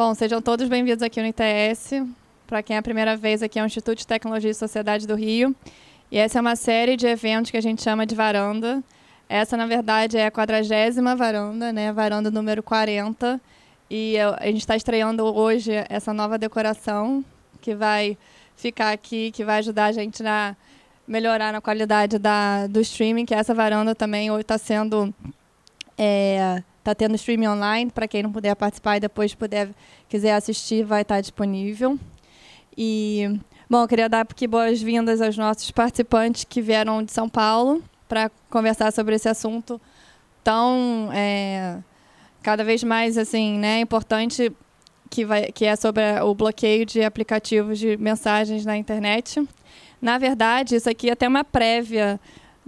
Bom, sejam todos bem-vindos aqui no ITS. Para quem é a primeira vez aqui é o Instituto de Tecnologia e Sociedade do Rio. E essa é uma série de eventos que a gente chama de varanda. Essa, na verdade, é a quadragésima varanda, né? Varanda número 40. E a gente está estreando hoje essa nova decoração que vai ficar aqui, que vai ajudar a gente a melhorar a qualidade da, do streaming, que essa varanda também está sendo é, Tá tendo streaming online para quem não puder participar e depois puder quiser assistir, vai estar tá disponível. E bom, eu queria dar aqui boas-vindas aos nossos participantes que vieram de São Paulo para conversar sobre esse assunto tão é, cada vez mais assim, né, importante que vai que é sobre o bloqueio de aplicativos de mensagens na internet. Na verdade, isso aqui é até uma prévia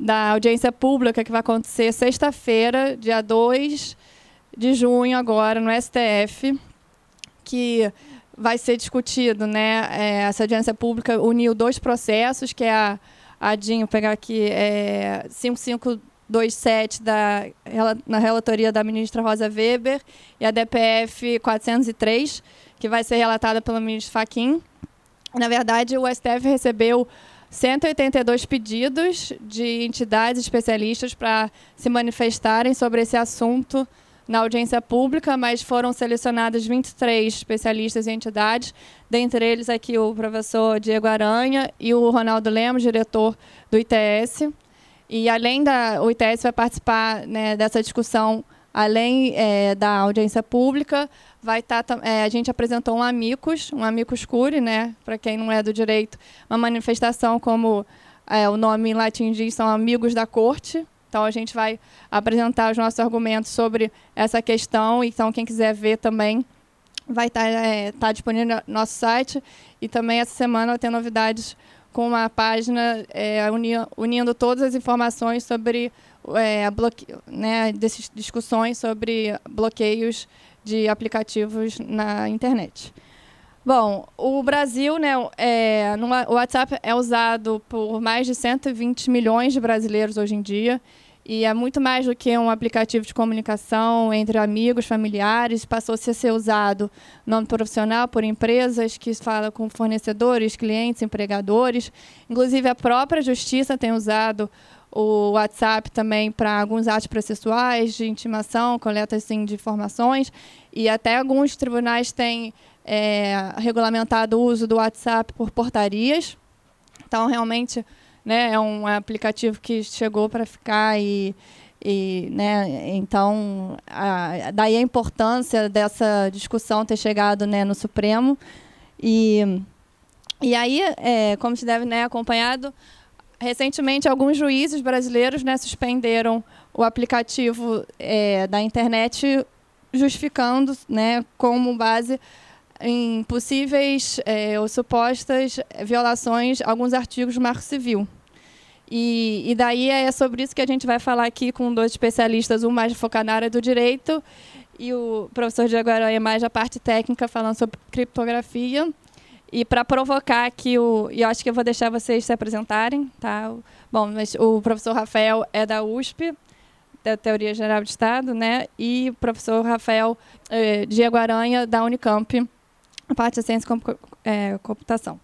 da audiência pública que vai acontecer sexta-feira, dia 2 de junho, agora no STF, que vai ser discutido, né? É, essa audiência pública uniu dois processos, que é a, a DIN, vou pegar aqui, é 5527 da, na relatoria da ministra Rosa Weber e a DPF 403, que vai ser relatada pelo ministro Faquim. Na verdade, o STF recebeu 182 pedidos de entidades especialistas para se manifestarem sobre esse assunto na audiência pública, mas foram selecionados 23 especialistas e entidades, dentre eles aqui o professor Diego Aranha e o Ronaldo Lemos, diretor do ITS. E além da o ITS vai participar né, dessa discussão, além é, da audiência pública, vai estar tá, é, a gente apresentou um amicus, um amicus curi, né, para quem não é do direito, uma manifestação como é, o nome em latim diz, são amigos da corte. Então a gente vai apresentar os nossos argumentos sobre essa questão. Então quem quiser ver também vai estar tá, é, tá disponível no nosso site. E também essa semana vai ter novidades com uma página é, unindo, unindo todas as informações sobre é, bloque... né, discussões sobre bloqueios de aplicativos na internet. Bom, o Brasil, né, é, no, o WhatsApp é usado por mais de 120 milhões de brasileiros hoje em dia. E é muito mais do que um aplicativo de comunicação entre amigos, familiares. Passou -se a ser usado no âmbito profissional por empresas que falam com fornecedores, clientes, empregadores. Inclusive, a própria Justiça tem usado o WhatsApp também para alguns atos processuais de intimação, coleta assim, de informações, e até alguns tribunais têm é, regulamentado o uso do WhatsApp por portarias. Então, realmente, né, é um aplicativo que chegou para ficar e, e né, então, a, daí a importância dessa discussão ter chegado né, no Supremo. E, e aí, é, como se deve né, acompanhado, recentemente alguns juízes brasileiros né, suspenderam o aplicativo é, da internet justificando né, como base em possíveis é, ou supostas violações alguns artigos do Marco Civil. E, e, daí é sobre isso que a gente vai falar aqui com dois especialistas, um mais focado na área do direito e o professor Diego Aranha mais a parte técnica, falando sobre criptografia. E para provocar aqui, o, e eu acho que eu vou deixar vocês se apresentarem, tá? Bom, mas o professor Rafael é da USP, da Teoria Geral de Estado, né? E o professor Rafael eh, Diego Aranha, da Unicamp, a parte de Ciência e é, Computação.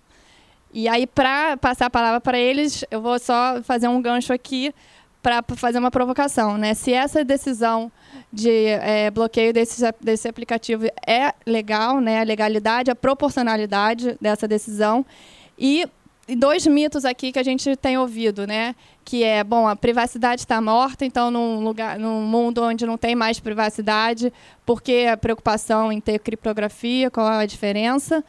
E aí, para passar a palavra para eles, eu vou só fazer um gancho aqui para fazer uma provocação. Né? Se essa decisão de é, bloqueio desse, desse aplicativo é legal, né? a legalidade, a proporcionalidade dessa decisão. E, dois mitos aqui que a gente tem ouvido, né? que é, bom, a privacidade está morta, então num, lugar, num mundo onde não tem mais privacidade, por que a preocupação em ter criptografia, qual é a diferença?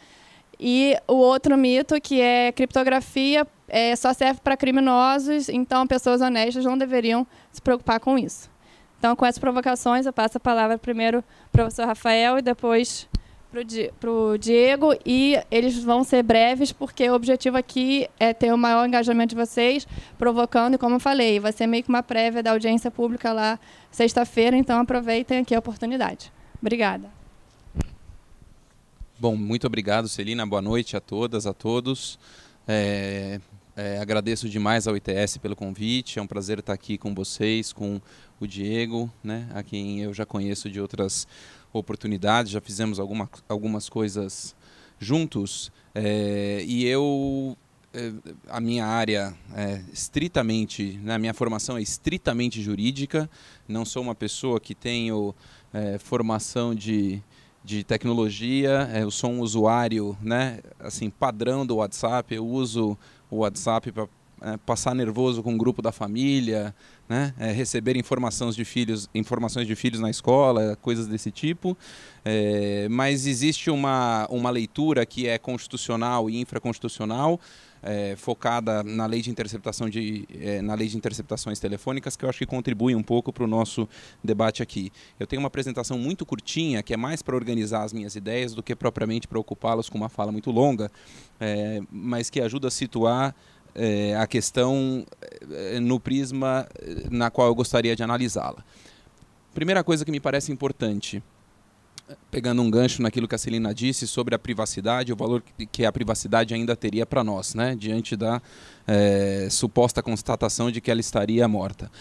E o outro mito que é criptografia é, só serve para criminosos, então pessoas honestas não deveriam se preocupar com isso. Então, com essas provocações, eu passo a palavra primeiro para o professor Rafael e depois para o Diego. E eles vão ser breves, porque o objetivo aqui é ter o maior engajamento de vocês, provocando, e como eu falei, vai ser meio que uma prévia da audiência pública lá sexta-feira, então aproveitem aqui a oportunidade. Obrigada. Bom, muito obrigado, Celina. Boa noite a todas, a todos. É, é, agradeço demais ao ITS pelo convite. É um prazer estar aqui com vocês, com o Diego, né, a quem eu já conheço de outras oportunidades, já fizemos alguma, algumas coisas juntos. É, e eu é, a minha área é estritamente, né, a minha formação é estritamente jurídica. Não sou uma pessoa que tenho é, formação de, de tecnologia. É, eu sou um usuário, né, assim, padrão do WhatsApp. Eu uso o WhatsApp para é, passar nervoso com o grupo da família, né? É, receber informações de filhos, informações de filhos na escola, coisas desse tipo. É, mas existe uma, uma leitura que é constitucional e infraconstitucional, é, focada na lei de interceptação de, é, na lei de interceptações telefônicas, que eu acho que contribui um pouco para o nosso debate aqui. Eu tenho uma apresentação muito curtinha, que é mais para organizar as minhas ideias do que propriamente para ocupá-las com uma fala muito longa, é, mas que ajuda a situar é, a questão é, no prisma na qual eu gostaria de analisá-la. Primeira coisa que me parece importante, pegando um gancho naquilo que a Celina disse sobre a privacidade, o valor que a privacidade ainda teria para nós, né, diante da é, suposta constatação de que ela estaria morta.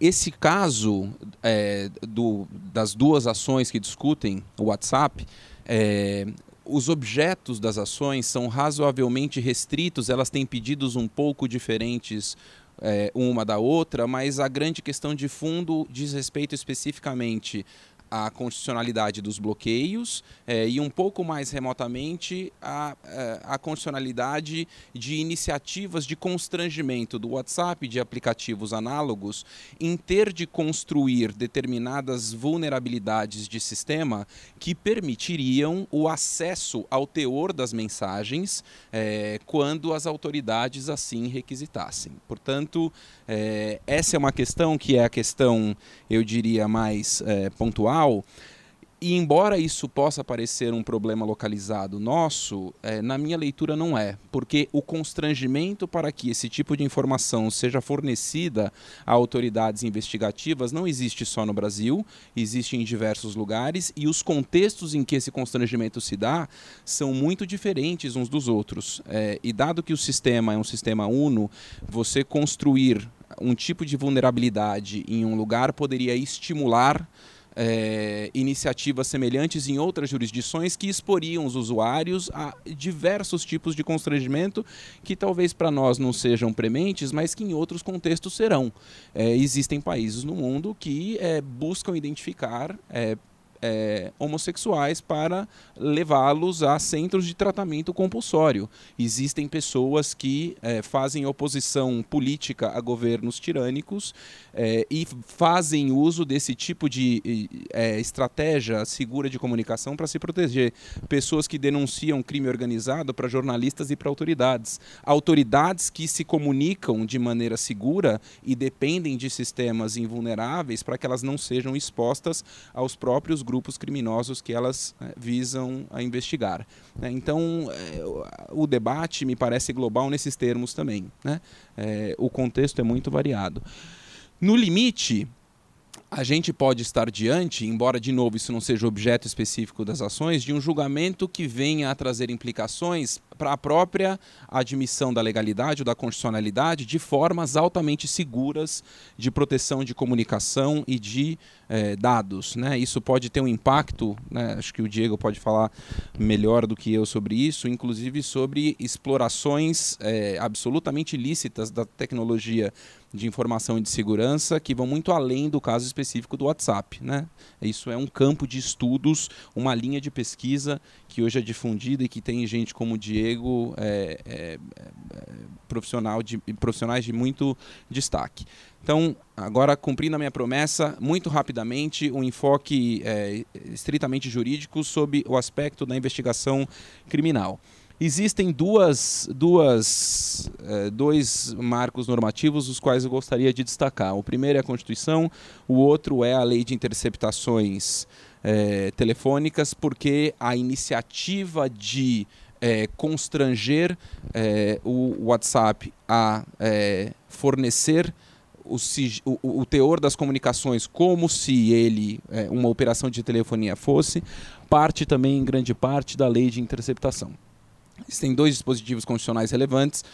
Esse caso é, do, das duas ações que discutem o WhatsApp, é, os objetos das ações são razoavelmente restritos, elas têm pedidos um pouco diferentes uma da outra, mas a grande questão de fundo diz respeito especificamente a constitucionalidade dos bloqueios é, e um pouco mais remotamente a, é, a constitucionalidade de iniciativas de constrangimento do WhatsApp de aplicativos análogos em ter de construir determinadas vulnerabilidades de sistema que permitiriam o acesso ao teor das mensagens é, quando as autoridades assim requisitassem. Portanto, é, essa é uma questão que é a questão, eu diria, mais é, pontual. E embora isso possa parecer um problema localizado nosso, é, na minha leitura não é, porque o constrangimento para que esse tipo de informação seja fornecida a autoridades investigativas não existe só no Brasil, existe em diversos lugares e os contextos em que esse constrangimento se dá são muito diferentes uns dos outros. É, e dado que o sistema é um sistema uno, você construir um tipo de vulnerabilidade em um lugar poderia estimular é, iniciativas semelhantes em outras jurisdições que exporiam os usuários a diversos tipos de constrangimento que talvez para nós não sejam prementes, mas que em outros contextos serão. É, existem países no mundo que é, buscam identificar é, homossexuais para levá-los a centros de tratamento compulsório. Existem pessoas que é, fazem oposição política a governos tirânicos é, e fazem uso desse tipo de é, estratégia segura de comunicação para se proteger. Pessoas que denunciam crime organizado para jornalistas e para autoridades. Autoridades que se comunicam de maneira segura e dependem de sistemas invulneráveis para que elas não sejam expostas aos próprios grupos criminosos que elas é, visam a investigar. Né? Então, é, o debate me parece global nesses termos também. Né? É, o contexto é muito variado. No limite, a gente pode estar diante, embora de novo isso não seja objeto específico das ações, de um julgamento que venha a trazer implicações para a própria admissão da legalidade ou da constitucionalidade de formas altamente seguras de proteção de comunicação e de eh, dados. Né? Isso pode ter um impacto, né? acho que o Diego pode falar melhor do que eu sobre isso, inclusive sobre explorações eh, absolutamente ilícitas da tecnologia de informação e de segurança que vão muito além do caso específico do WhatsApp. Né? Isso é um campo de estudos, uma linha de pesquisa que hoje é difundida e que tem gente como o Diego, é, é, é, profissional de, profissionais de muito destaque. Então, agora cumprindo a minha promessa, muito rapidamente, um enfoque é, estritamente jurídico sobre o aspecto da investigação criminal. Existem duas, duas, é, dois marcos normativos os quais eu gostaria de destacar. O primeiro é a Constituição, o outro é a Lei de Interceptações é, Telefônicas, porque a iniciativa de é, constranger o WhatsApp a fornecer o, o, teor das comunicações como se ele, uma operação de telefonia fosse, parte também, em grande parte, da lei de interceptação. Existem dois dispositivos constitucionais relevantes.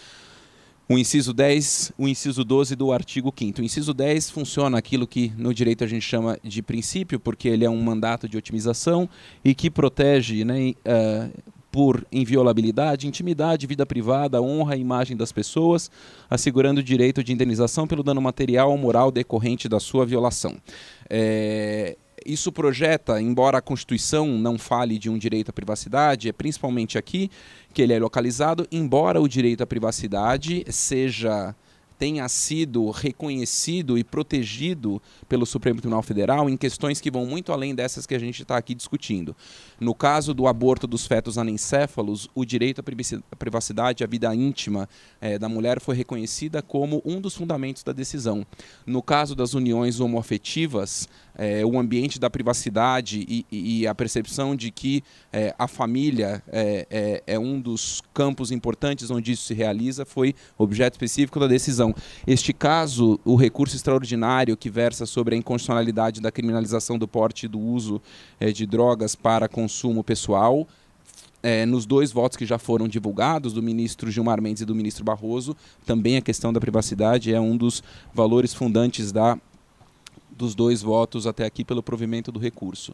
o inciso 10, o inciso 12 do artigo 5 O inciso 10 funciona aquilo que no direito a gente chama de princípio, porque ele é um mandato de otimização e que protege né, uh, por inviolabilidade, intimidade, vida privada, honra e imagem das pessoas, assegurando o direito de indenização pelo dano material ou moral decorrente da sua violação. É, isso projeta, embora a Constituição não fale de um direito à privacidade, é principalmente aqui que ele é localizado, embora o direito à privacidade seja tenha sido reconhecido e protegido pelo Supremo Tribunal Federal em questões que vão muito além dessas que a gente está aqui discutindo. No caso do aborto dos fetos anencéfalos, o direito à privacidade, à vida íntima é, da mulher foi reconhecida como um dos fundamentos da decisão. No caso das uniões homoafetivas, é, o ambiente da privacidade e, e, a percepção de que é, a família é, é, é, um dos campos importantes onde isso se realiza foi objeto específico da decisão. Este caso, o recurso extraordinário que versa sobre a inconstitucionalidade da criminalização do porte e do uso é, de drogas para consumo pessoal, é, nos dois votos que já foram divulgados, do ministro Gilmar Mendes e do ministro Barroso, também a questão da privacidade é um dos valores fundantes da dos dois votos até aqui pelo provimento do recurso.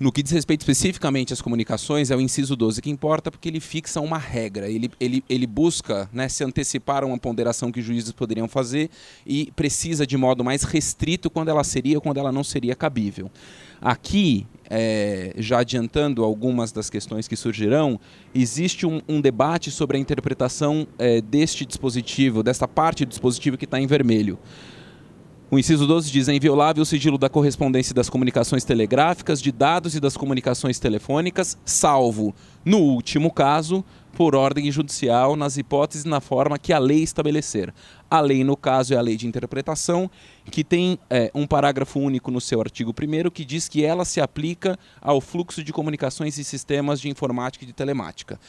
No que diz respeito especificamente às comunicações, é o inciso 12 que importa, porque ele fixa uma regra, ele, ele, ele busca né, se antecipar a uma ponderação que juízes poderiam fazer e precisa de modo mais restrito quando ela seria ou quando ela não seria cabível. Aqui, é, já adiantando algumas das questões que surgirão, existe um, um debate sobre a interpretação é, deste dispositivo, desta parte do dispositivo que está em vermelho. O inciso 12 diz: é inviolável o sigilo da correspondência das comunicações telegráficas, de dados e das comunicações telefônicas, salvo, no último caso, por ordem judicial, nas hipóteses e na forma que a lei estabelecer. A lei, no caso, é a lei de interpretação, que tem é, um parágrafo único no seu artigo 1 que diz que ela se aplica ao fluxo de comunicações e sistemas de informática e de telemática.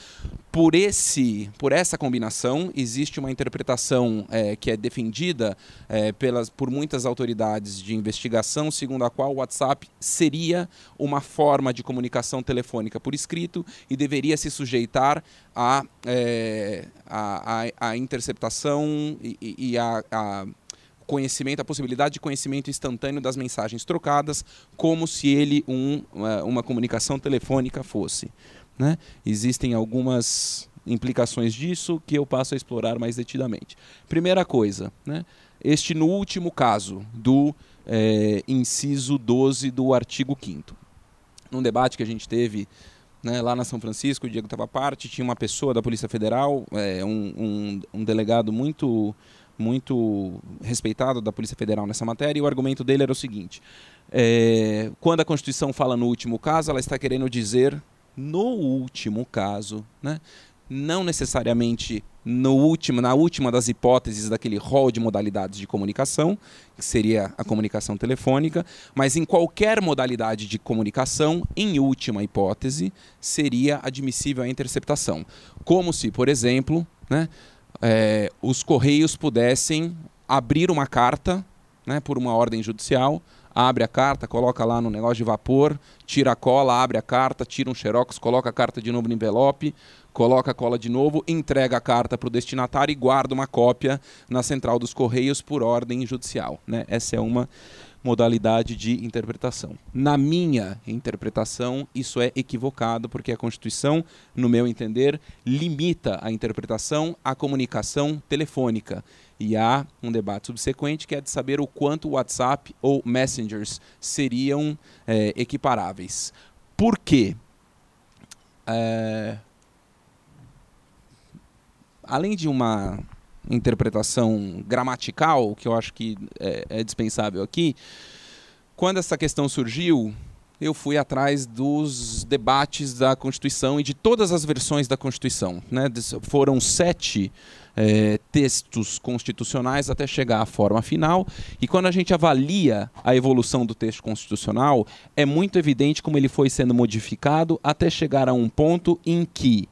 Por, esse, por essa combinação, existe uma interpretação é, que é defendida é, pelas, por muitas autoridades de investigação, segundo a qual o WhatsApp seria uma forma de comunicação telefônica por escrito e deveria se sujeitar a, é, a, a, a, interceptação e, e a, a conhecimento, a possibilidade de conhecimento instantâneo das mensagens trocadas, como se ele um, uma, uma comunicação telefônica fosse. Né? Existem algumas implicações disso que eu passo a explorar mais detidamente. Primeira coisa, né? este no último caso do é, inciso 12 do artigo 5 Num debate que a gente teve né, lá na São Francisco, o Diego estava parte, tinha uma pessoa da Polícia Federal, é, um, um, um, delegado muito, muito respeitado da Polícia Federal nessa matéria, e o argumento dele era o seguinte: é, quando a Constituição fala no último caso, ela está querendo dizer no último caso, né, não necessariamente no último, na última das hipóteses daquele rol de modalidades de comunicação, que seria a comunicação telefônica, mas em qualquer modalidade de comunicação, em última hipótese, seria admissível a interceptação. Como se, por exemplo, né, é, os correios pudessem abrir uma carta né, por uma ordem judicial, abre a carta, coloca lá no negócio de vapor, tira a cola, abre a carta, tira um xerox, coloca a carta de novo no envelope, coloca a cola de novo, entrega a carta para o destinatário e guarda uma cópia na central dos Correios por ordem judicial. Né? Essa é uma modalidade de interpretação. Na minha interpretação, isso é equivocado, porque a Constituição, no meu entender, limita a interpretação à comunicação telefônica. E há um debate subsequente que é de saber o quanto WhatsApp ou Messengers seriam é, equiparáveis. Por quê? É, além de uma interpretação gramatical, que eu acho que é, é dispensável aqui, quando essa questão surgiu, eu fui atrás dos debates da Constituição e de todas as versões da Constituição. Né? Foram sete é, textos constitucionais até chegar à forma final. E quando a gente avalia a evolução do texto constitucional, é muito evidente como ele foi sendo modificado até chegar a um ponto em que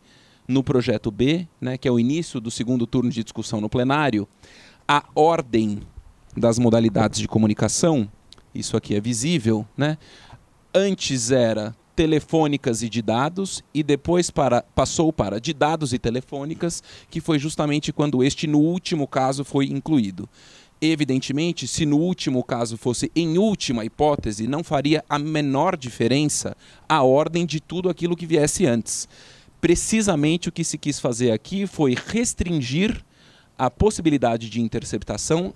no projeto B, né, que é o início do segundo turno de discussão no plenário, a ordem das modalidades de comunicação, isso aqui é visível, né? Antes era telefônicas e de dados e depois para, passou para de dados e telefônicas, que foi justamente quando este, no último caso, foi incluído. Evidentemente, se no último caso fosse em última hipótese, não faria a menor diferença a ordem de tudo aquilo que viesse antes. Precisamente o que se quis fazer aqui foi restringir a possibilidade de interceptação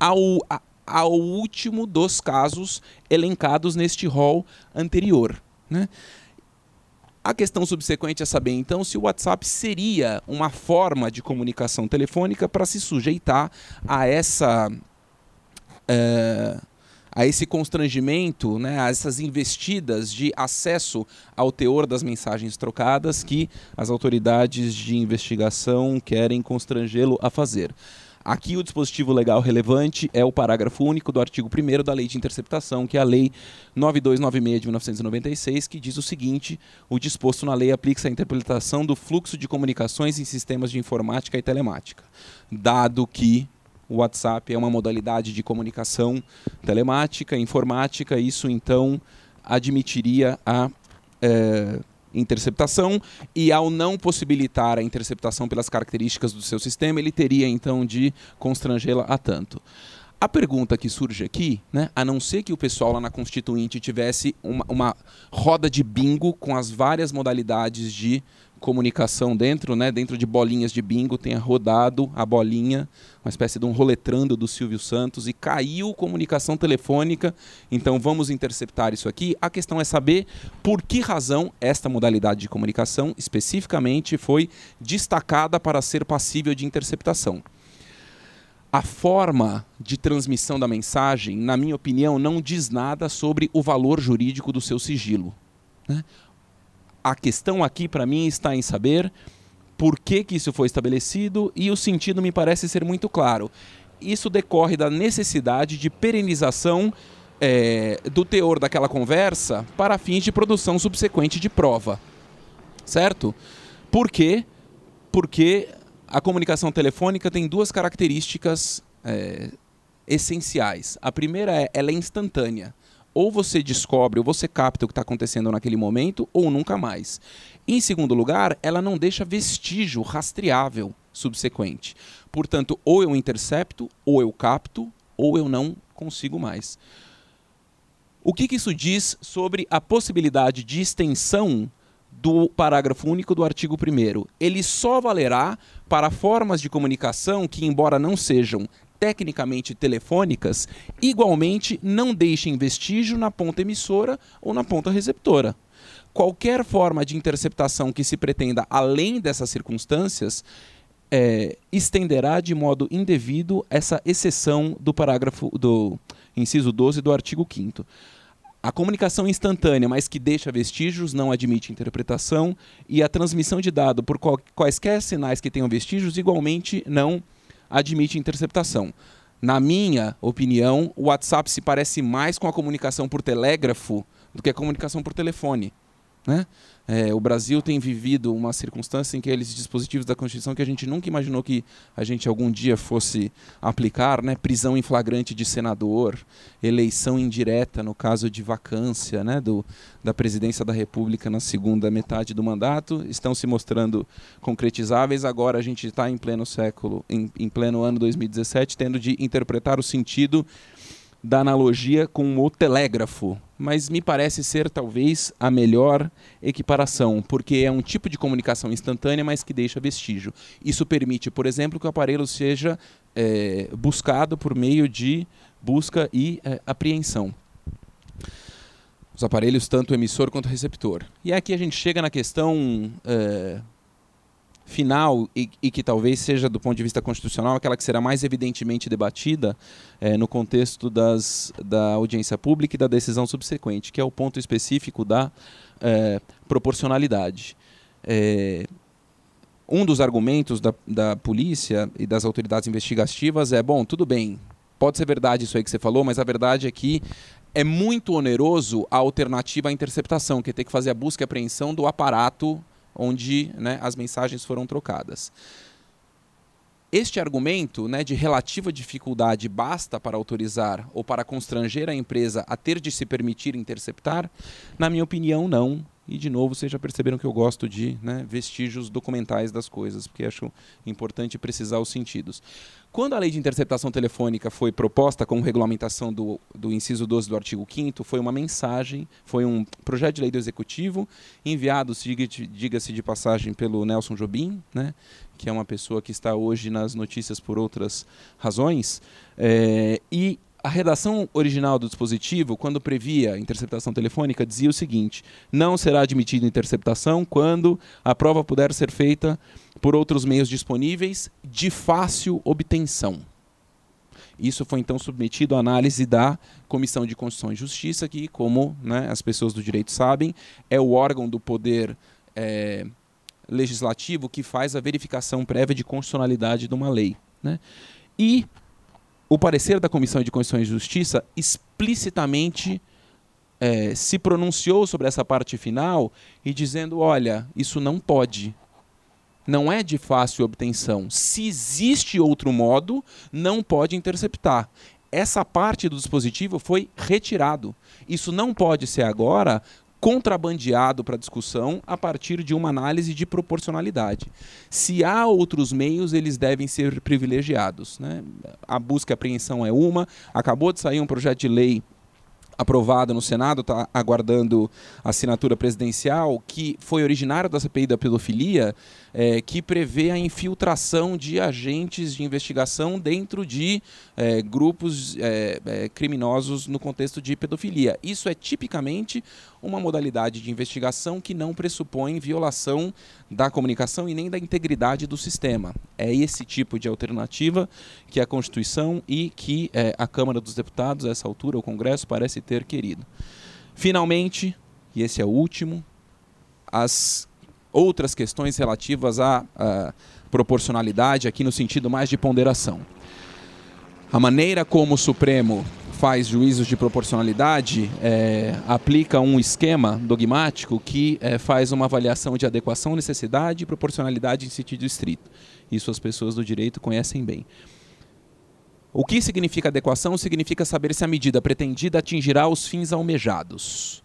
ao, a, ao último dos casos elencados neste rol anterior. Né? A questão subsequente é saber, então, se o WhatsApp seria uma forma de comunicação telefônica para se sujeitar a essa. É, a esse constrangimento, né, a essas investidas de acesso ao teor das mensagens trocadas que as autoridades de investigação querem constrangê-lo a fazer. Aqui o dispositivo legal relevante é o parágrafo único do artigo 1 da Lei de Interceptação, que é a Lei 9296 de 1996, que diz o seguinte: o disposto na lei aplica-se à interpretação do fluxo de comunicações em sistemas de informática e telemática. Dado que o WhatsApp é uma modalidade de comunicação telemática, informática, isso então admitiria a. É, interceptação e ao não possibilitar a interceptação pelas características do seu sistema, ele teria então de constrangê-la a tanto. A pergunta que surge aqui, né, a não ser que o pessoal lá na Constituinte tivesse uma, uma roda de bingo com as várias modalidades de comunicação dentro, né, dentro de bolinhas de bingo, tenha rodado a bolinha, uma espécie de um roletrando do Silvio Santos e caiu comunicação telefônica. Então vamos interceptar isso aqui. A questão é saber por que razão esta modalidade de comunicação especificamente foi destacada para ser passível de interceptação. A forma de transmissão da mensagem, na minha opinião, não diz nada sobre o valor jurídico do seu sigilo. Né? A questão aqui para mim está em saber por que, que isso foi estabelecido e o sentido me parece ser muito claro. Isso decorre da necessidade de perenização é, do teor daquela conversa para fins de produção subsequente de prova. Certo? Por quê? Porque a comunicação telefônica tem duas características é, essenciais. A primeira é ela é instantânea ou você descobre ou você capta o que está acontecendo naquele momento ou nunca mais. Em segundo lugar, ela não deixa vestígio rastreável subsequente. Portanto, ou eu intercepto, ou eu capto, ou eu não consigo mais. O que, que isso diz sobre a possibilidade de extensão do parágrafo único do artigo 1? Ele só valerá para formas de comunicação que, embora não sejam tecnicamente telefônicas, igualmente não deixem vestígio na ponta emissora ou na ponta receptora. Qualquer forma de interceptação que se pretenda além dessas circunstâncias é, estenderá de modo indevido essa exceção do parágrafo do inciso 12 do artigo 5 a comunicação instantânea, mas que deixa vestígios, não admite interpretação, e a transmissão de dado por quaisquer sinais que tenham vestígios, igualmente não admite interceptação. Na minha opinião, o WhatsApp se parece mais com a comunicação por telégrafo do que a comunicação por telefone. Né? É, o Brasil tem vivido uma circunstância em que aqueles dispositivos da Constituição que a gente nunca imaginou que a gente algum dia fosse aplicar, né? prisão em flagrante de senador, eleição indireta no caso de vacância né? Do, da presidência da República na segunda metade do mandato, estão se mostrando concretizáveis. Agora a gente está em pleno século, em, em pleno ano 2017, tendo de interpretar o sentido da analogia com o telégrafo, mas me parece ser talvez a melhor equiparação, porque é um tipo de comunicação instantânea, mas que deixa vestígio. Isso permite, por exemplo, que o aparelho seja é, buscado por meio de busca e é, apreensão. Os aparelhos, tanto emissor quanto receptor. E aqui a gente chega na questão é, final e, e, que talvez seja, do ponto de vista constitucional, aquela que será mais evidentemente debatida é, no contexto das, da audiência pública e da decisão subsequente, que é o ponto específico da é, proporcionalidade. É, um dos argumentos da, da polícia e das autoridades investigativas é: bom, tudo bem, pode ser verdade isso aí que você falou, mas a verdade é que é muito oneroso a alternativa à interceptação, que é ter que fazer a busca e apreensão do aparato onde né, as mensagens foram trocadas. este argumento né, de relativa dificuldade basta para autorizar ou para constranger a empresa a ter de se permitir interceptar? Na minha opinião, não. E, de novo, vocês já perceberam que eu gosto de né, vestígios documentais das coisas, porque acho importante precisar os sentidos. Quando a lei de interceptação telefônica foi proposta como regulamentação do, do inciso 12 do artigo 5 foi uma mensagem, foi um projeto de lei do Executivo, enviado, diga-se de passagem, pelo Nelson Jobim, né, que é uma pessoa que está hoje nas notícias por outras razões, é, e a redação original do dispositivo, quando previa interceptação telefônica, dizia o seguinte: não será admitida interceptação quando a prova puder ser feita por outros meios disponíveis de fácil obtenção. Isso foi então submetido à análise da Comissão de Constituição e Justiça, que, como né, as pessoas do direito sabem, é o órgão do poder é, legislativo que faz a verificação prévia de constitucionalidade de uma lei. Né? E o parecer da Comissão de Constituição e Justiça explicitamente é, se pronunciou sobre essa parte final e dizendo: olha, isso não pode. Não é de fácil obtenção. Se existe outro modo, não pode interceptar. Essa parte do dispositivo foi retirado. Isso não pode ser agora contrabandeado para discussão a partir de uma análise de proporcionalidade. Se há outros meios, eles devem ser privilegiados. Né? A busca e apreensão é uma, acabou de sair um projeto de lei aprovado no Senado, está aguardando assinatura presidencial, que foi originário da CPI da pedofilia, é, que prevê a infiltração de agentes de investigação dentro de é, grupos é, é, criminosos no contexto de pedofilia. Isso é tipicamente uma modalidade de investigação que não pressupõe violação da comunicação e nem da integridade do sistema. É esse tipo de alternativa que a Constituição e que é, a Câmara dos Deputados, a essa altura, o Congresso, parece ter querido. Finalmente, e esse é o último, as outras questões relativas à, à proporcionalidade, aqui no sentido mais de ponderação. A maneira como o Supremo faz juízos de proporcionalidade é, aplica um esquema dogmático que é, faz uma avaliação de adequação, necessidade e proporcionalidade em sentido estrito. Isso as pessoas do direito conhecem bem. O que significa adequação? Significa saber se a medida pretendida atingirá os fins almejados.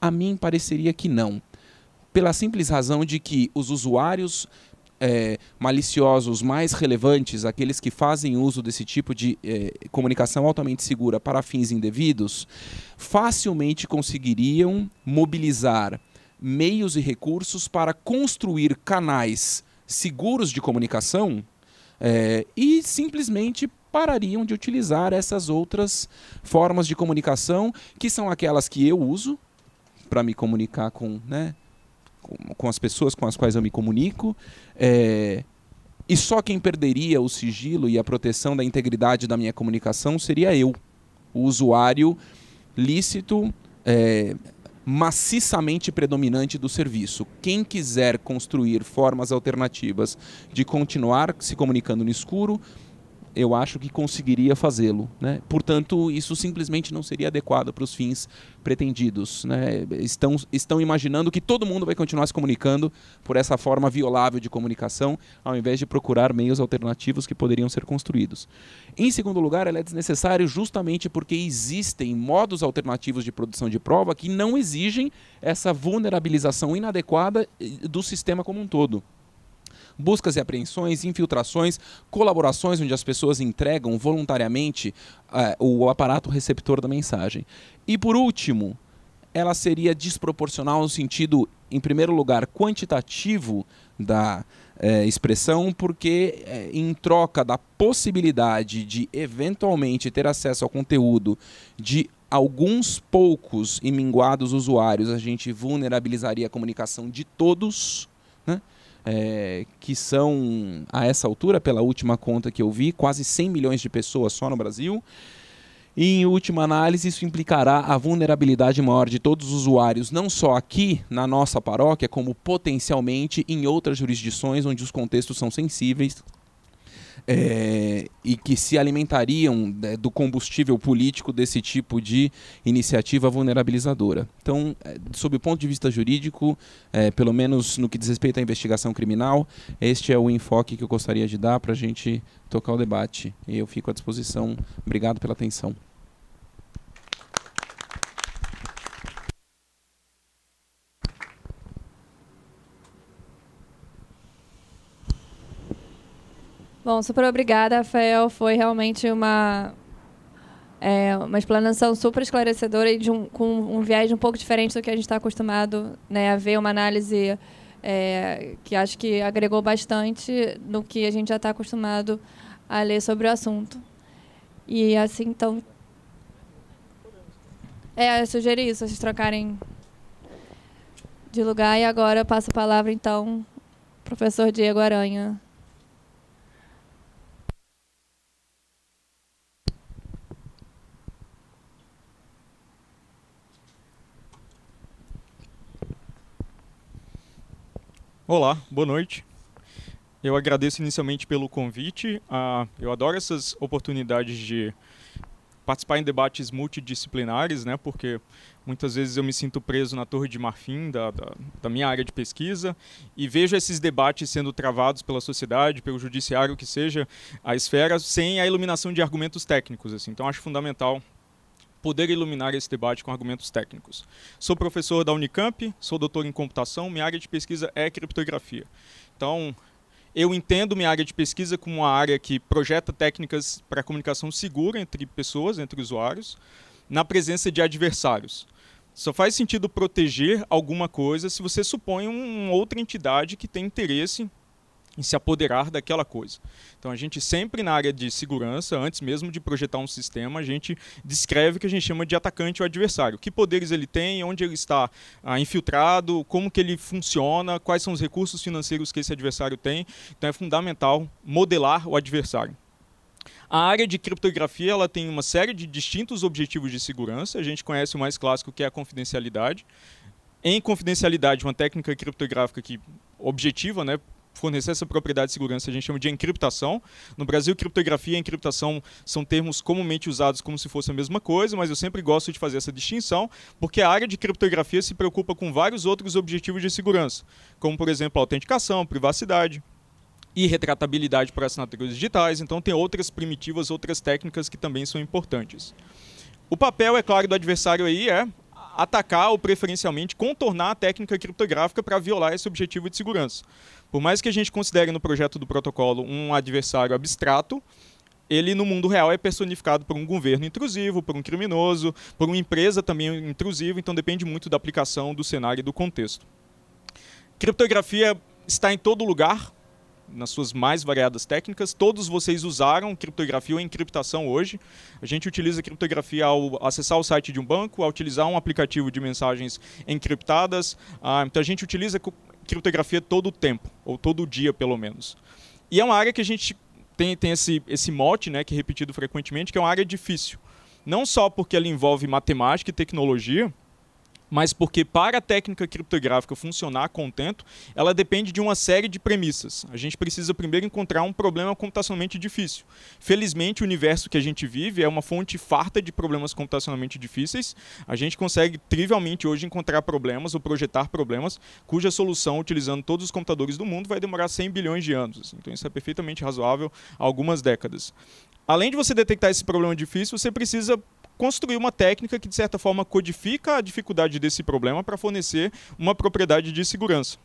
A mim pareceria que não pela simples razão de que os usuários é, maliciosos mais relevantes, aqueles que fazem uso desse tipo de é, comunicação altamente segura para fins indevidos, facilmente conseguiriam mobilizar meios e recursos para construir canais seguros de comunicação é, e simplesmente parariam de utilizar essas outras formas de comunicação, que são aquelas que eu uso para me comunicar com. Né, com, as pessoas com as quais eu me comunico. É, e só quem perderia o sigilo e a proteção da integridade da minha comunicação seria eu, o usuário lícito, é, maciçamente predominante do serviço. Quem quiser construir formas alternativas de continuar se comunicando no escuro, eu acho que conseguiria fazê-lo. Né? Portanto, isso simplesmente não seria adequado para os fins pretendidos. Né? Estão, estão imaginando que todo mundo vai continuar se comunicando por essa forma violável de comunicação, ao invés de procurar meios alternativos que poderiam ser construídos. Em segundo lugar, ela é desnecessária justamente porque existem modos alternativos de produção de prova que não exigem essa vulnerabilização inadequada eh, do sistema como um todo buscas e apreensões, infiltrações, colaborações onde as pessoas entregam voluntariamente uh, o aparato receptor da mensagem. E por último, ela seria desproporcional no sentido, em primeiro lugar, quantitativo da é, expressão, porque é, em troca da possibilidade de eventualmente ter acesso ao conteúdo de alguns poucos e minguados usuários, a gente vulnerabilizaria a comunicação de todos. É, que são, a essa altura, pela última conta que eu vi, quase 100 milhões de pessoas só no Brasil. E, em última análise, isso implicará a vulnerabilidade maior de todos os usuários, não só aqui na nossa paróquia, como potencialmente em outras jurisdições onde os contextos são sensíveis é, e que se alimentariam né, do combustível político desse tipo de iniciativa vulnerabilizadora. Então, é, sob o ponto de vista jurídico, é, pelo menos no que diz respeito à investigação criminal, este é o enfoque que eu gostaria de dar para a gente tocar o debate. E eu fico à disposição. Obrigado pela atenção. Bom, super obrigada, Rafael. Foi realmente uma, é, uma explanação super esclarecedora e um, com um viés um pouco diferente do que a gente está acostumado né, a ver, uma análise é, que acho que agregou bastante no que a gente já está acostumado a ler sobre o assunto. E assim, então. É, eu sugeri isso, vocês trocarem de lugar. E agora eu passo a palavra, então, professor Diego Aranha. Olá, boa noite. Eu agradeço inicialmente pelo convite. Ah, eu adoro essas oportunidades de participar em debates multidisciplinares, né? Porque muitas vezes eu me sinto preso na torre de marfim da, da, da, minha área de pesquisa e vejo esses debates sendo travados pela sociedade, pelo judiciário, que seja a esfera, sem a iluminação de argumentos técnicos. Assim. Então acho fundamental poder iluminar esse debate com argumentos técnicos. Sou professor da Unicamp, sou doutor em computação, minha área de pesquisa é criptografia. Então, eu entendo minha área de pesquisa como uma área que projeta técnicas para comunicação segura entre pessoas, entre usuários, na presença de adversários. Só faz sentido proteger alguma coisa se você supõe uma outra entidade que tem interesse em se apoderar daquela coisa. Então a gente sempre na área de segurança, antes mesmo de projetar um sistema, a gente descreve o que a gente chama de atacante ou adversário. Que poderes ele tem, onde ele está ah, infiltrado, como que ele funciona, quais são os recursos financeiros que esse adversário tem. Então é fundamental modelar o adversário. A área de criptografia ela tem uma série de distintos objetivos de segurança. A gente conhece o mais clássico que é a confidencialidade. Em confidencialidade, uma técnica criptográfica que objetiva, né, fornecer essa propriedade de segurança a gente chama de encriptação. No Brasil, criptografia e encriptação são termos comumente usados como se fosse a mesma coisa, mas eu sempre gosto de fazer essa distinção, porque a área de criptografia se preocupa com vários outros objetivos de segurança, como, por exemplo, autenticação, privacidade, e retratabilidade para assinaturas digitais, então tem outras primitivas, outras técnicas que também são importantes. O papel, é claro, do adversário aí é atacar ou preferencialmente contornar a técnica criptográfica para violar esse objetivo de segurança. Por mais que a gente considere no projeto do protocolo um adversário abstrato, ele no mundo real é personificado por um governo intrusivo, por um criminoso, por uma empresa também intrusiva, então depende muito da aplicação do cenário e do contexto. Criptografia está em todo lugar, nas suas mais variadas técnicas. Todos vocês usaram criptografia ou encriptação hoje. A gente utiliza criptografia ao acessar o site de um banco, ao utilizar um aplicativo de mensagens encriptadas. Ah, então a gente utiliza criptografia todo o tempo, ou todo dia pelo menos. E é uma área que a gente tem, tem esse, esse mote, né, que é repetido frequentemente, que é uma área difícil. Não só porque ela envolve matemática e tecnologia, mas porque para a técnica criptográfica funcionar contento, ela depende de uma série de premissas. A gente precisa primeiro encontrar um problema computacionalmente difícil. Felizmente, o universo que a gente vive é uma fonte farta de problemas computacionalmente difíceis. A gente consegue trivialmente hoje encontrar problemas ou projetar problemas cuja solução, utilizando todos os computadores do mundo, vai demorar 100 bilhões de anos. Então isso é perfeitamente razoável algumas décadas. Além de você detectar esse problema difícil, você precisa construir uma técnica que, de certa forma, codifica a dificuldade desse problema para fornecer uma propriedade de segurança.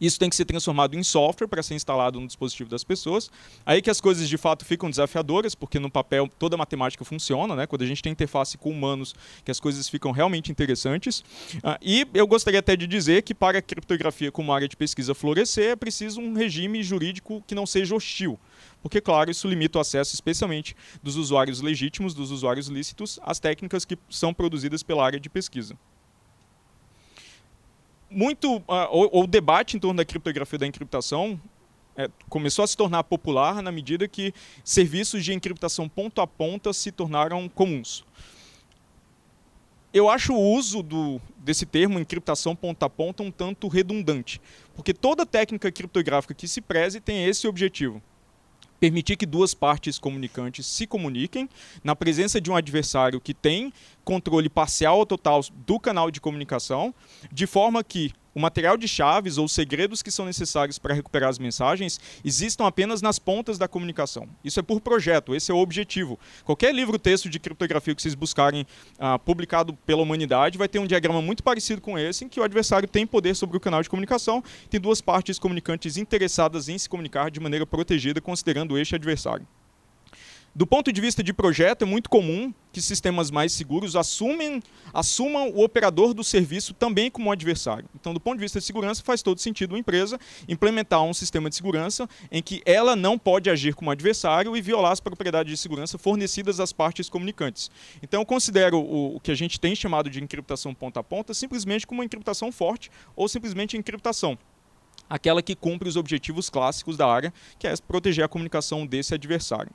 Isso tem que ser transformado em software para ser instalado no dispositivo das pessoas. Aí que as coisas de fato ficam desafiadoras, porque no papel toda a matemática funciona, né? Quando a gente tem interface com humanos, que as coisas ficam realmente interessantes. Ah, e eu gostaria até de dizer que para a criptografia como área de pesquisa florescer, é preciso um regime jurídico que não seja hostil porque, claro, isso limita o acesso, especialmente dos usuários legítimos, dos usuários lícitos, às técnicas que são produzidas pela área de pesquisa. Muito, uh, o, o, debate em torno da criptografia da encriptação é, começou a se tornar popular na medida que serviços de encriptação ponto a ponta se tornaram comuns. Eu acho o uso do, desse termo, encriptação ponta a ponta, um tanto redundante, porque toda técnica criptográfica que se preze tem esse objetivo permitir que duas partes comunicantes se comuniquem na presença de um adversário que tem controle parcial ou total do canal de comunicação, de forma que o material de chaves ou segredos que são necessários para recuperar as mensagens existam apenas nas pontas da comunicação. Isso é por projeto, esse é o objetivo. Qualquer livro texto de criptografia que vocês buscarem ah, publicado pela humanidade vai ter um diagrama muito parecido com esse, em que o adversário tem poder sobre o canal de comunicação, tem duas partes comunicantes interessadas em se comunicar de maneira protegida, considerando este adversário. Do ponto de vista de projeto, é muito comum que sistemas mais seguros assumem, assumam o operador do serviço também como adversário. Então, do ponto de vista de segurança, faz todo sentido uma empresa implementar um sistema de segurança em que ela não pode agir como adversário e violar as propriedades de segurança fornecidas às partes comunicantes. Então, eu considero o, o que a gente tem chamado de encriptação ponta a ponta simplesmente como uma encriptação forte ou simplesmente encriptação aquela que cumpre os objetivos clássicos da área, que é proteger a comunicação desse adversário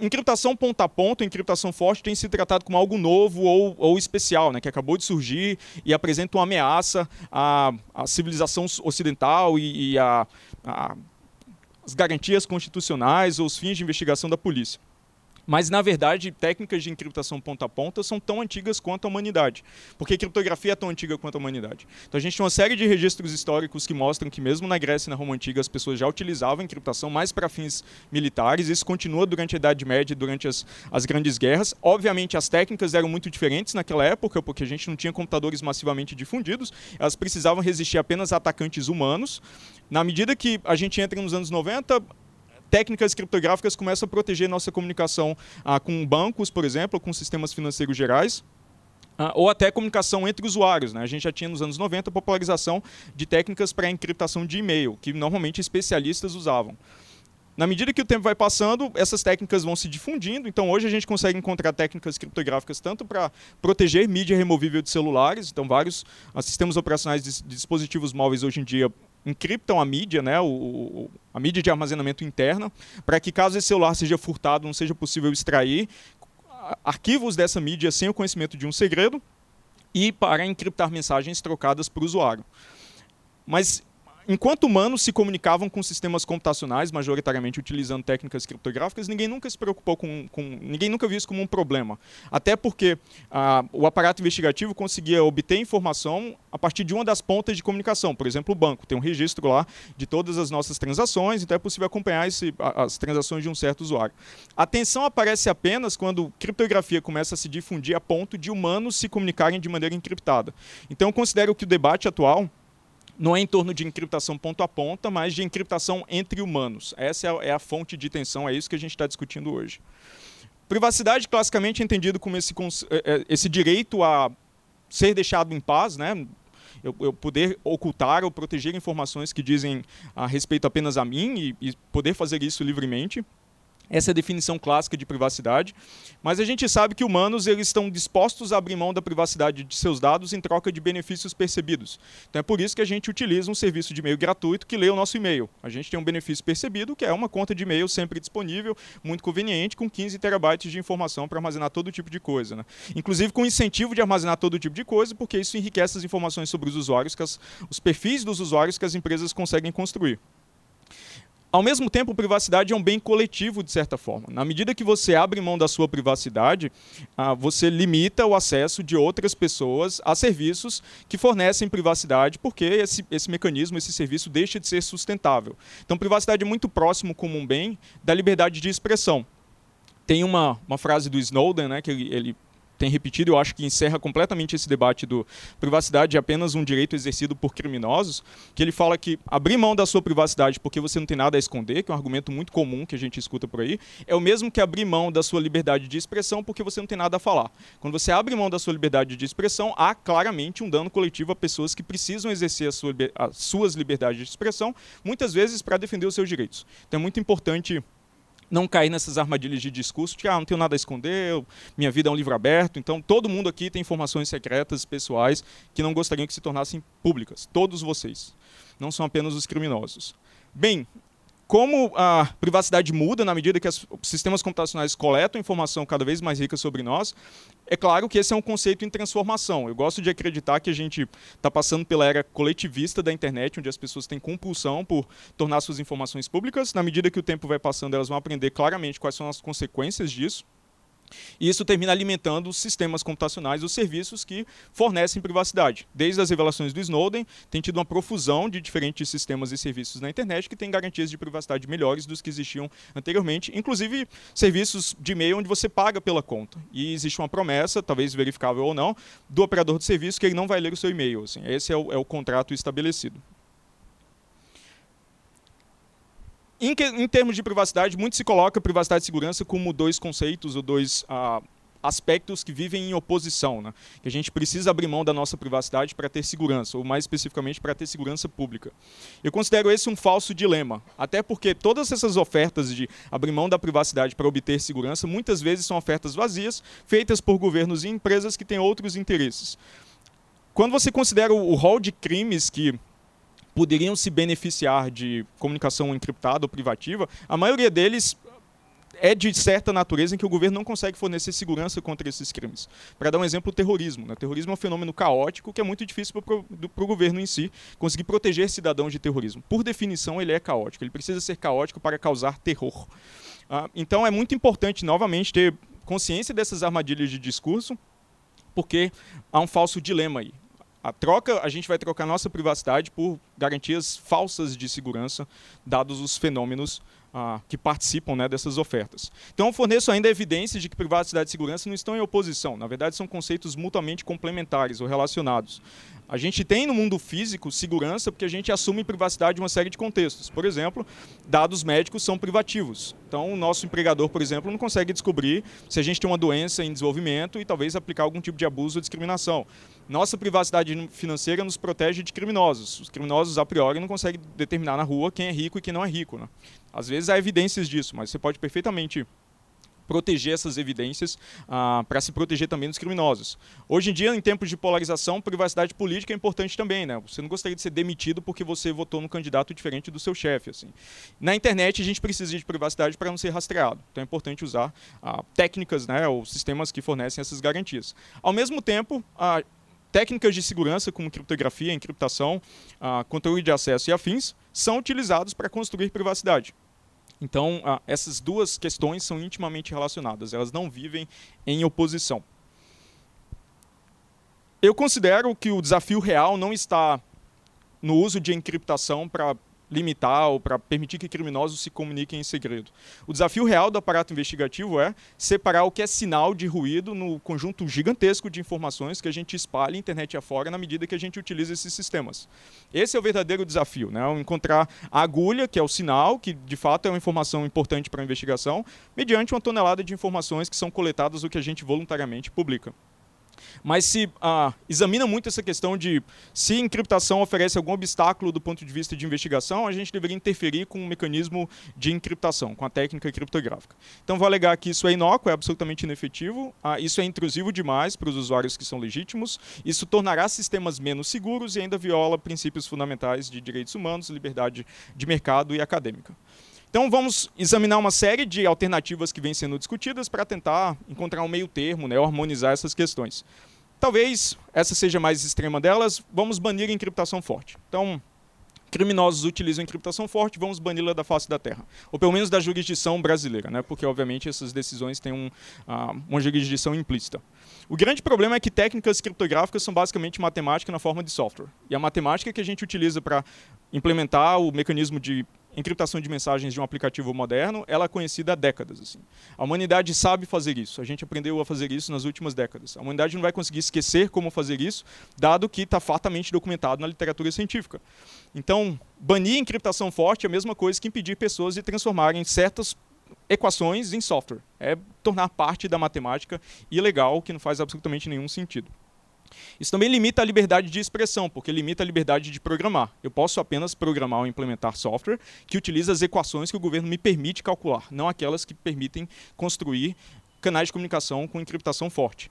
encriptação ponta a ponta, encriptação forte, tem se tratado como algo novo ou, ou especial, né, que acabou de surgir e apresenta uma ameaça à, à civilização ocidental e, e a, a, as garantias constitucionais ou os fins de investigação da polícia. Mas, na verdade, técnicas de encriptação ponta a ponta são tão antigas quanto a humanidade. Porque a criptografia é tão antiga quanto a humanidade. Então, a gente tem uma série de registros históricos que mostram que, mesmo na Grécia e na Roma Antiga, as pessoas já utilizavam a encriptação mais para fins militares. Isso continua durante a Idade Média e durante as, as grandes guerras. Obviamente, as técnicas eram muito diferentes naquela época, porque a gente não tinha computadores massivamente difundidos. Elas precisavam resistir apenas a atacantes humanos. Na medida que a gente entra nos anos 90, técnicas criptográficas começam a proteger nossa comunicação ah, com bancos, por exemplo, com sistemas financeiros gerais. Ah, ou até comunicação entre usuários. Né? A gente já tinha nos anos 90 a popularização de técnicas para encriptação de e-mail, que normalmente especialistas usavam. Na medida que o tempo vai passando, essas técnicas vão se difundindo. Então, hoje a gente consegue encontrar técnicas criptográficas tanto para proteger mídia removível de celulares. Então, vários ah, sistemas operacionais de, de dispositivos móveis hoje em dia encriptam a mídia, né, o, a mídia de armazenamento interna, para que caso esse celular seja furtado, não seja possível extrair arquivos dessa mídia sem o conhecimento de um segredo e para encriptar mensagens trocadas para o usuário. Mas enquanto humanos se comunicavam com sistemas computacionais, majoritariamente utilizando técnicas criptográficas, ninguém nunca se preocupou com, com ninguém nunca viu isso como um problema. Até porque ah, o aparato investigativo conseguia obter informação a partir de uma das pontas de comunicação, por exemplo, o banco tem um registro lá de todas as nossas transações, então é possível acompanhar esse, as transações de um certo usuário. A tensão aparece apenas quando criptografia começa a se difundir a ponto de humanos se comunicarem de maneira encriptada. Então, eu considero que o debate atual não é em torno de encriptação ponto a ponta, mas de encriptação entre humanos. Essa é a, é a fonte de tensão, é isso que a gente está discutindo hoje. Privacidade, classicamente entendido como esse, é, é, esse direito a ser deixado em paz, né? Eu, eu, poder ocultar ou proteger informações que dizem a respeito apenas a mim e, e poder fazer isso livremente. Essa é a definição clássica de privacidade. Mas a gente sabe que humanos eles estão dispostos a abrir mão da privacidade de seus dados em troca de benefícios percebidos. Então é por isso que a gente utiliza um serviço de e-mail gratuito que lê o nosso e-mail. A gente tem um benefício percebido, que é uma conta de e-mail sempre disponível, muito conveniente, com 15 terabytes de informação para armazenar todo tipo de coisa. Né? Inclusive com incentivo de armazenar todo tipo de coisa, porque isso enriquece as informações sobre os usuários, as, os perfis dos usuários que as empresas conseguem construir. Ao mesmo tempo, privacidade é um bem coletivo, de certa forma. Na medida que você abre mão da sua privacidade, ah, você limita o acesso de outras pessoas a serviços que fornecem privacidade, porque esse, esse mecanismo, esse serviço deixa de ser sustentável. Então, privacidade é muito próximo como um bem da liberdade de expressão. Tem uma, uma frase do Snowden, né, que ele, ele tem repetido, eu acho que encerra completamente esse debate do privacidade é apenas um direito exercido por criminosos, que ele fala que abrir mão da sua privacidade porque você não tem nada a esconder, que é um argumento muito comum que a gente escuta por aí, é o mesmo que abrir mão da sua liberdade de expressão porque você não tem nada a falar. Quando você abre mão da sua liberdade de expressão, há claramente um dano coletivo a pessoas que precisam exercer sua, as suas liberdades de expressão, muitas vezes para defender os seus direitos. Então é muito importante não cair nessas armadilhas de discurso de ah, não tenho nada a esconder, minha vida é um livro aberto. Então, todo mundo aqui tem informações secretas, pessoais, que não gostariam que se tornassem públicas. Todos vocês. Não são apenas os criminosos. Bem, como a privacidade muda na medida que os sistemas computacionais coletam informação cada vez mais rica sobre nós, é claro que esse é um conceito em transformação. Eu gosto de acreditar que a gente está passando pela era coletivista da internet, onde as pessoas têm compulsão por tornar suas informações públicas. Na medida que o tempo vai passando, elas vão aprender claramente quais são as consequências disso. E isso termina alimentando os sistemas computacionais, os serviços que fornecem privacidade. Desde as revelações do Snowden, tem tido uma profusão de diferentes sistemas e serviços na internet que têm garantias de privacidade melhores dos que existiam anteriormente, inclusive serviços de e-mail onde você paga pela conta. E existe uma promessa, talvez verificável ou não, do operador de serviço que ele não vai ler o seu e-mail. Assim. Esse é o, é o contrato estabelecido. Em, que, em, termos de privacidade, muito se coloca privacidade e segurança como dois conceitos ou dois ah, aspectos que vivem em oposição. Né? Que a gente precisa abrir mão da nossa privacidade para ter segurança, ou mais especificamente para ter segurança pública. Eu considero esse um falso dilema, até porque todas essas ofertas de abrir mão da privacidade para obter segurança muitas vezes são ofertas vazias, feitas por governos e empresas que têm outros interesses. Quando você considera o rol de crimes que poderiam se beneficiar de comunicação encriptada ou privativa, a maioria deles é de certa natureza em que o governo não consegue fornecer segurança contra esses crimes. Para dar um exemplo, o terrorismo. Né? O terrorismo é um fenômeno caótico que é muito difícil para o governo em si conseguir proteger cidadãos de terrorismo. Por definição, ele é caótico. Ele precisa ser caótico para causar terror. Ah, então, é muito importante, novamente, ter consciência dessas armadilhas de discurso, porque há um falso dilema aí. A troca, a gente vai trocar nossa privacidade por garantias falsas de segurança, dados os fenômenos ah, que participam né, dessas ofertas. Então, eu forneço ainda evidências de que privacidade e segurança não estão em oposição. Na verdade, são conceitos mutuamente complementares ou relacionados. A gente tem no mundo físico segurança porque a gente assume privacidade em uma série de contextos. Por exemplo, dados médicos são privativos. Então, o nosso empregador, por exemplo, não consegue descobrir se a gente tem uma doença em desenvolvimento e talvez aplicar algum tipo de abuso ou discriminação. Nossa privacidade financeira nos protege de criminosos. Os criminosos, a priori, não conseguem determinar na rua quem é rico e quem não é rico. Né? Às vezes há evidências disso, mas você pode perfeitamente proteger essas evidências ah, para se proteger também dos criminosos. Hoje em dia, em tempos de polarização, privacidade política é importante também. Né? Você não gostaria de ser demitido porque você votou no candidato diferente do seu chefe. Assim. Na internet, a gente precisa de privacidade para não ser rastreado. Então é importante usar ah, técnicas né, ou sistemas que fornecem essas garantias. Ao mesmo tempo, técnicas de segurança como criptografia, encriptação, ah, controle de acesso e afins são utilizados para construir privacidade. Então, essas duas questões são intimamente relacionadas, elas não vivem em oposição. Eu considero que o desafio real não está no uso de encriptação para limitar ou para permitir que criminosos se comuniquem em segredo. O desafio real do aparato investigativo é separar o que é sinal de ruído no conjunto gigantesco de informações que a gente espalha internet afora na medida que a gente utiliza esses sistemas. Esse é o verdadeiro desafio, né? encontrar a agulha, que é o sinal, que de fato é uma informação importante para a investigação, mediante uma tonelada de informações que são coletadas o que a gente voluntariamente publica. Mas se ah, examina muito essa questão de se encriptação oferece algum obstáculo do ponto de vista de investigação, a gente deveria interferir com o um mecanismo de encriptação, com a técnica criptográfica. Então vou alegar que isso é inócuo, é absolutamente inefetivo, ah, isso é intrusivo demais para os usuários que são legítimos, isso tornará sistemas menos seguros e ainda viola princípios fundamentais de direitos humanos, liberdade de mercado e acadêmica. Então vamos examinar uma série de alternativas que vêm sendo discutidas para tentar encontrar um meio termo, né, harmonizar essas questões. Talvez essa seja a mais extrema delas, vamos banir a encriptação forte. Então, criminosos utilizam encriptação forte, vamos bani-la da face da terra. Ou pelo menos da jurisdição brasileira, né? porque obviamente essas decisões têm um, uh, uma jurisdição implícita. O grande problema é que técnicas criptográficas são basicamente matemática na forma de software. E a matemática que a gente utiliza para implementar o mecanismo de encriptação de mensagens de um aplicativo moderno, ela é conhecida há décadas. Assim. A humanidade sabe fazer isso. A gente aprendeu a fazer isso nas últimas décadas. A humanidade não vai conseguir esquecer como fazer isso, dado que está fartamente documentado na literatura científica. Então, banir encriptação forte é a mesma coisa que impedir pessoas de transformarem certas equações em software. É tornar parte da matemática ilegal, que não faz absolutamente nenhum sentido. Isso também limita a liberdade de expressão, porque limita a liberdade de programar. Eu posso apenas programar ou implementar software que utiliza as equações que o governo me permite calcular, não aquelas que permitem construir canais de comunicação com encriptação forte.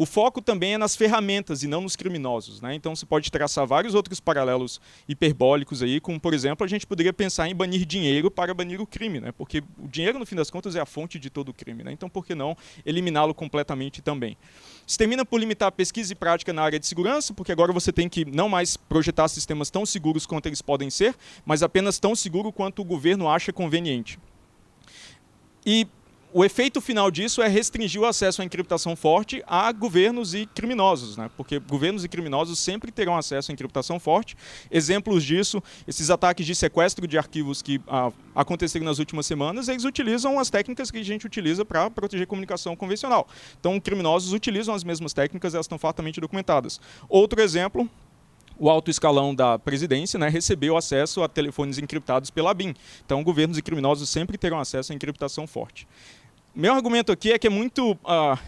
O foco também é nas ferramentas e não nos criminosos. Né? Então você pode traçar vários outros paralelos hiperbólicos aí, como por exemplo, a gente poderia pensar em banir dinheiro para banir o crime, né? porque o dinheiro, no fim das contas, é a fonte de todo o crime. Né? Então por que não eliminá-lo completamente também? Isso termina por limitar a pesquisa e prática na área de segurança, porque agora você tem que não mais projetar sistemas tão seguros quanto eles podem ser, mas apenas tão seguro quanto o governo acha conveniente. E o efeito final disso é restringir o acesso à encriptação forte a governos e criminosos, né? porque governos e criminosos sempre terão acesso à encriptação forte. Exemplos disso, esses ataques de sequestro de arquivos que ah, aconteceram nas últimas semanas, eles utilizam as técnicas que a gente utiliza para proteger comunicação convencional. Então, criminosos utilizam as mesmas técnicas, elas estão fartamente documentadas. Outro exemplo, o alto escalão da presidência né, recebeu acesso a telefones encriptados pela BIM. Então, governos e criminosos sempre terão acesso à encriptação forte. Meu argumento aqui é que é muito. Uh,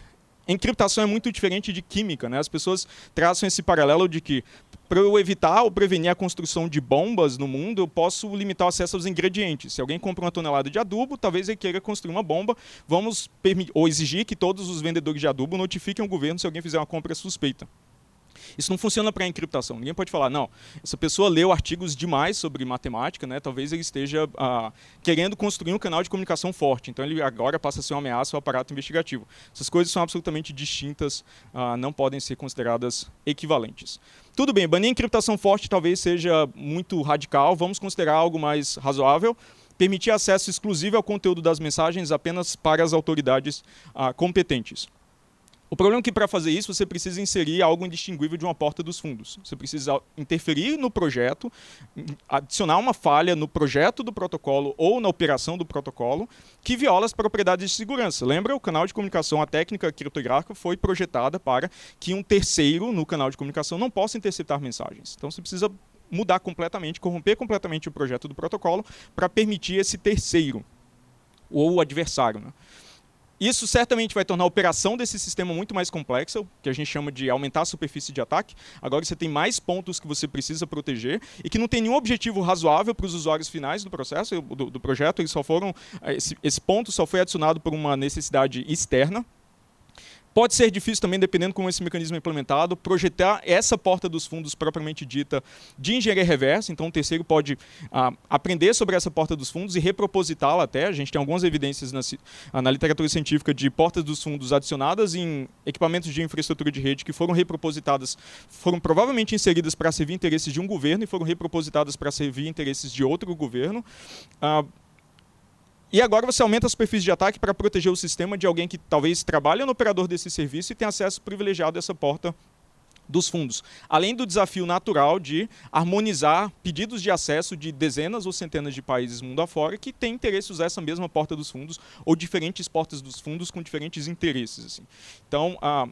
encriptação é muito diferente de química. Né? As pessoas traçam esse paralelo de que para eu evitar ou prevenir a construção de bombas no mundo, eu posso limitar o acesso aos ingredientes. Se alguém compra uma tonelada de adubo, talvez ele queira construir uma bomba. Vamos ou exigir que todos os vendedores de adubo notifiquem o governo se alguém fizer uma compra suspeita. Isso não funciona para encriptação. Ninguém pode falar, não, essa pessoa leu artigos demais sobre matemática, né? talvez ele esteja ah, querendo construir um canal de comunicação forte. Então ele agora passa a ser uma ameaça ao aparato investigativo. Essas coisas são absolutamente distintas, ah, não podem ser consideradas equivalentes. Tudo bem, banir encriptação forte talvez seja muito radical, vamos considerar algo mais razoável permitir acesso exclusivo ao conteúdo das mensagens apenas para as autoridades ah, competentes. O problema é que para fazer isso você precisa inserir algo indistinguível de uma porta dos fundos. Você precisa interferir no projeto, adicionar uma falha no projeto do protocolo ou na operação do protocolo que viola as propriedades de segurança. Lembra? O canal de comunicação, a técnica criptográfica foi projetada para que um terceiro no canal de comunicação não possa interceptar mensagens. Então você precisa mudar completamente, corromper completamente o projeto do protocolo para permitir esse terceiro ou o adversário. Né? Isso certamente vai tornar a operação desse sistema muito mais complexa, que a gente chama de aumentar a superfície de ataque. Agora você tem mais pontos que você precisa proteger e que não tem nenhum objetivo razoável para os usuários finais do processo, do, do projeto. Eles só foram, esse, esse ponto só foi adicionado por uma necessidade externa, Pode ser difícil também, dependendo como esse mecanismo é implementado, projetar essa porta dos fundos propriamente dita de engenharia reversa. Então, o terceiro pode ah, aprender sobre essa porta dos fundos e repropositá-la até. A gente tem algumas evidências na, na, literatura científica de portas dos fundos adicionadas em equipamentos de infraestrutura de rede que foram repropositadas, foram provavelmente inseridas para servir interesses de um governo e foram repropositadas para servir interesses de outro governo. Ah, e agora você aumenta a superfície de ataque para proteger o sistema de alguém que talvez trabalhe no operador desse serviço e tenha acesso privilegiado a essa porta dos fundos. Além do desafio natural de harmonizar pedidos de acesso de dezenas ou centenas de países mundo afora que têm interesse em usar essa mesma porta dos fundos ou diferentes portas dos fundos com diferentes interesses. Assim. Então, ah,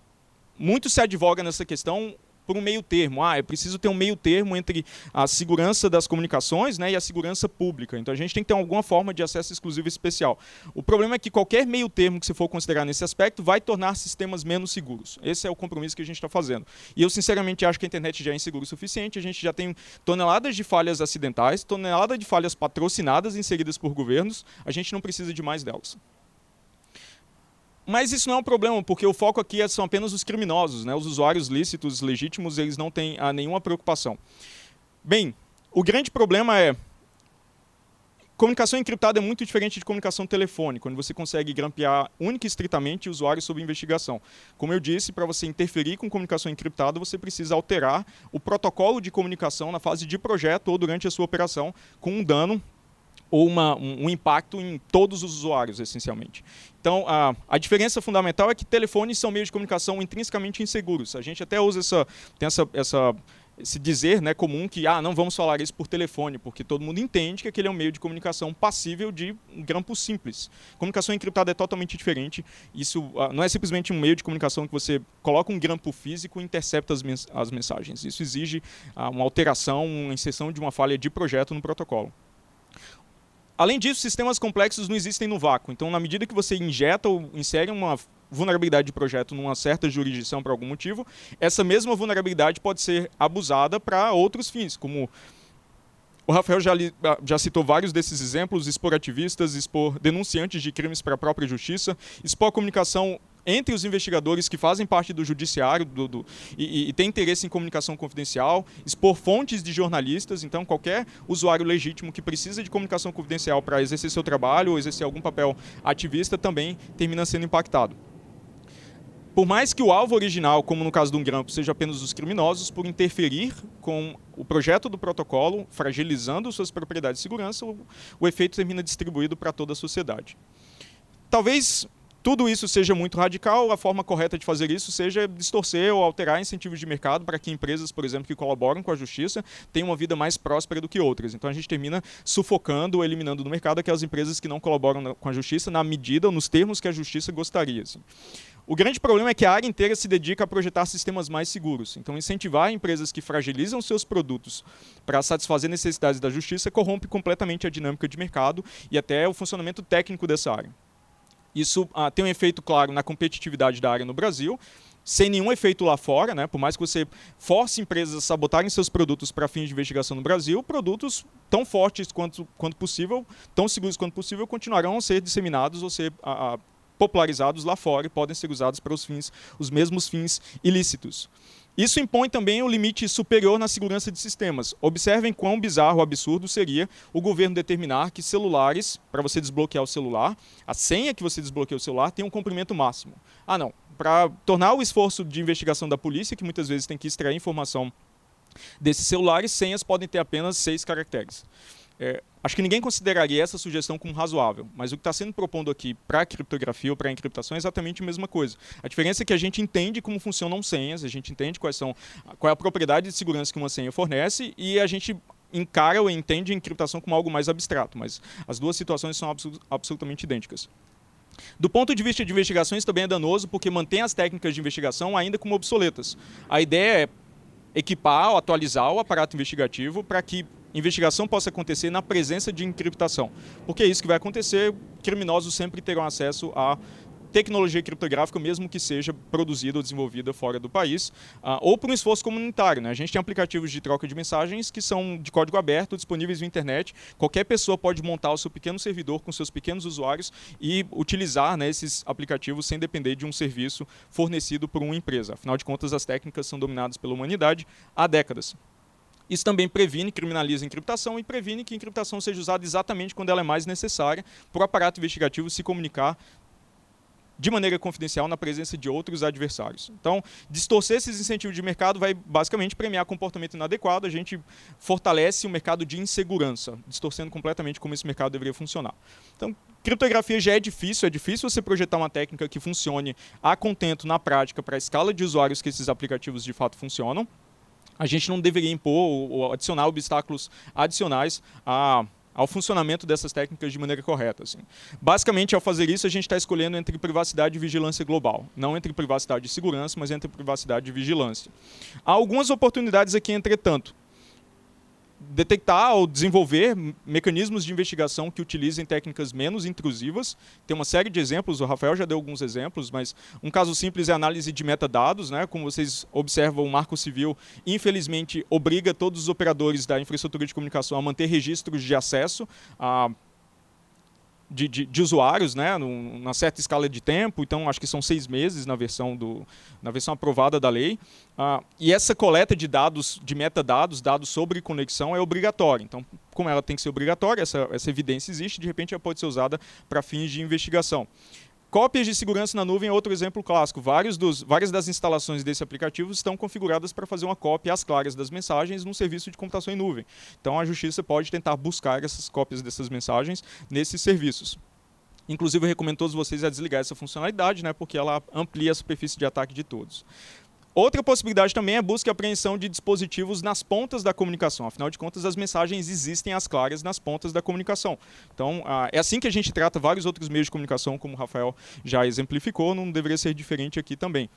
muito se advoga nessa questão por um meio termo. Ah, é preciso ter um meio termo entre a segurança das comunicações né, e a segurança pública. Então a gente tem que ter alguma forma de acesso exclusivo especial. O problema é que qualquer meio termo que você for considerar nesse aspecto vai tornar sistemas menos seguros. Esse é o compromisso que a gente está fazendo. E eu sinceramente acho que a internet já é insegura o suficiente. A gente já tem toneladas de falhas acidentais, toneladas de falhas patrocinadas inseridas por governos. A gente não precisa de mais delas. Mas isso não é um problema, porque o foco aqui é, são apenas os criminosos, né? os usuários lícitos, legítimos, eles não têm ah, nenhuma preocupação. Bem, o grande problema é comunicação encriptada é muito diferente de comunicação telefônica, onde você consegue grampear única e estritamente o usuário sob investigação. Como eu disse, para você interferir com comunicação encriptada, você precisa alterar o protocolo de comunicação na fase de projeto ou durante a sua operação, com um dano ou uma, um, um, impacto em todos os usuários, essencialmente. Então, a, a diferença fundamental é que telefones são meios de comunicação intrinsecamente inseguros. A gente até usa essa, tem essa, essa esse dizer né, comum que ah, não vamos falar isso por telefone, porque todo mundo entende que aquele é um meio de comunicação passível de um grampo simples. Comunicação encriptada é totalmente diferente. Isso ah, não é simplesmente um meio de comunicação que você coloca um grampo físico e intercepta as, mens as mensagens. Isso exige ah, uma alteração, uma inserção de uma falha de projeto no protocolo. Além disso, sistemas complexos não existem no vácuo. Então, na medida que você injeta ou insere uma vulnerabilidade de projeto numa certa jurisdição por algum motivo, essa mesma vulnerabilidade pode ser abusada para outros fins, como o Rafael já, li, ah, já, citou vários desses exemplos, expor ativistas, expor denunciantes de crimes para a própria justiça, expor comunicação entre os investigadores que fazem parte do judiciário do, do, e, e tem interesse em comunicação confidencial, expor fontes de jornalistas. Então, qualquer usuário legítimo que precisa de comunicação confidencial para exercer seu trabalho ou exercer algum papel ativista também termina sendo impactado. Por mais que o alvo original, como no caso do grampo, seja apenas os criminosos, por interferir com o projeto do protocolo, fragilizando suas propriedades de segurança, o, o efeito termina distribuído para toda a sociedade. Talvez tudo isso seja muito radical, a forma correta de fazer isso seja distorcer ou alterar incentivos de mercado para que empresas, por exemplo, que colaboram com a justiça tenham uma vida mais próspera do que outras. Então a gente termina sufocando ou eliminando do mercado aquelas empresas que não colaboram com a justiça na medida ou nos termos que a justiça gostaria. Assim. O grande problema é que a área inteira se dedica a projetar sistemas mais seguros. Então, incentivar empresas que fragilizam seus produtos para satisfazer necessidades da justiça corrompe completamente a dinâmica de mercado e até o funcionamento técnico dessa área. Isso ah, tem um efeito claro na competitividade da área no Brasil, sem nenhum efeito lá fora, né? Por mais que você force empresas a sabotarem seus produtos para fins de investigação no Brasil, produtos tão fortes quanto, quanto possível, tão seguros quanto possível, continuarão a ser disseminados ou ser a, popularizados lá fora e podem ser usados para os fins, os mesmos fins ilícitos. Isso impõe também um limite superior na segurança de sistemas. Observem quão bizarro absurdo seria o governo determinar que celulares, para você desbloquear o celular, a senha que você desbloqueia o celular tem um comprimento máximo. Ah, não. Para tornar o esforço de investigação da polícia, que muitas vezes tem que extrair informação desses celulares, senhas podem ter apenas seis caracteres. É, acho que ninguém consideraria essa sugestão como razoável, mas o que está sendo propondo aqui para a criptografia ou para a encriptação é exatamente a mesma coisa. A diferença é que a gente entende como funcionam senhas, a gente entende quais são, qual é a propriedade de segurança que uma senha fornece e a gente encara ou entende a encriptação como algo mais abstrato, mas as duas situações são absolutamente idênticas. Do ponto de vista de investigação, isso também é danoso porque mantém as técnicas de investigação ainda como obsoletas. A ideia é equipar ou atualizar o aparato investigativo para que investigação possa acontecer na presença de encriptação. Porque é isso que vai acontecer, criminosos sempre terão acesso a tecnologia criptográfica, mesmo que seja produzida ou desenvolvida fora do país, uh, ou por um esforço comunitário. Né? A gente tem aplicativos de troca de mensagens que são de código aberto, disponíveis na internet. Qualquer pessoa pode montar o seu pequeno servidor com seus pequenos usuários e utilizar né, esses aplicativos sem depender de um serviço fornecido por uma empresa. Afinal de contas, as técnicas são dominadas pela humanidade há décadas. Isso também previne, criminaliza a encriptação e previne que a encriptação seja usada exatamente quando ela é mais necessária para o aparato investigativo se comunicar de maneira confidencial na presença de outros adversários. Então, distorcer esses incentivos de mercado vai basicamente premiar comportamento inadequado, a gente fortalece o mercado de insegurança, distorcendo completamente como esse mercado deveria funcionar. Então, criptografia já é difícil, é difícil você projetar uma técnica que funcione a contento na prática para a escala de usuários que esses aplicativos de fato funcionam a gente não deveria impor ou adicionar obstáculos adicionais a ao funcionamento dessas técnicas de maneira correta. Assim. Basicamente, ao fazer isso, a gente está escolhendo entre privacidade e vigilância global. Não entre privacidade e segurança, mas entre privacidade e vigilância. Há algumas oportunidades aqui, entretanto detectar ou desenvolver mecanismos de investigação que utilizem técnicas menos intrusivas. Tem uma série de exemplos, o Rafael já deu alguns exemplos, mas um caso simples é a análise de metadados. Né? Como vocês observam, o Marco Civil, infelizmente, obriga todos os operadores da infraestrutura de comunicação a manter registros de acesso a de, de, de, usuários, né, numa certa escala de tempo, então acho que são seis meses na versão, do, na versão aprovada da lei. Ah, e essa coleta de dados, de metadados, dados sobre conexão, é obrigatória. Então, como ela tem que ser obrigatória, essa, essa evidência existe, de repente ela pode ser usada para fins de investigação. Cópias de segurança na nuvem é outro exemplo clássico. Vários dos, várias das instalações desse aplicativo estão configuradas para fazer uma cópia às claras das mensagens num serviço de computação em nuvem. Então a justiça pode tentar buscar essas cópias dessas mensagens nesses serviços. Inclusive, eu recomendo todos vocês a desligar essa funcionalidade, né, porque ela amplia a superfície de ataque de todos. Outra possibilidade também é busca e apreensão de dispositivos nas pontas da comunicação. Afinal de contas, as mensagens existem às claras nas pontas da comunicação. Então, ah, é assim que a gente trata vários outros meios de comunicação, como o Rafael já exemplificou, não deveria ser diferente aqui também.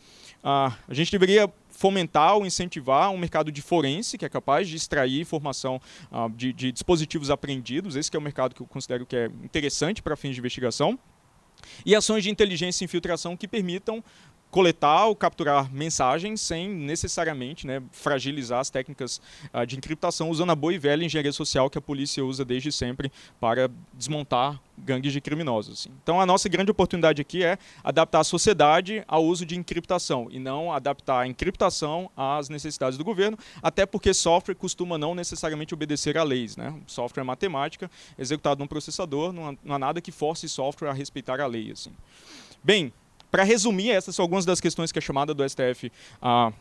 Ah, a gente deveria fomentar ou incentivar um mercado de forense, que é capaz de extrair informação ah, de, de dispositivos apreendidos. Esse é o mercado que eu considero que é interessante para fins de investigação. E ações de inteligência e infiltração que permitam coletar ou capturar mensagens sem necessariamente né, fragilizar as técnicas uh, de encriptação, usando a boa e velha engenharia social que a polícia usa desde sempre para desmontar gangues de criminosos. Assim. Então, a nossa grande oportunidade aqui é adaptar a sociedade ao uso de encriptação e não adaptar a encriptação às necessidades do governo, até porque software costuma não necessariamente obedecer a leis. Né? Software é matemática, executado num processador, não há, não há nada que force software a respeitar a lei. Assim. Bem, para resumir, essas são algumas das questões que a chamada do STF ah,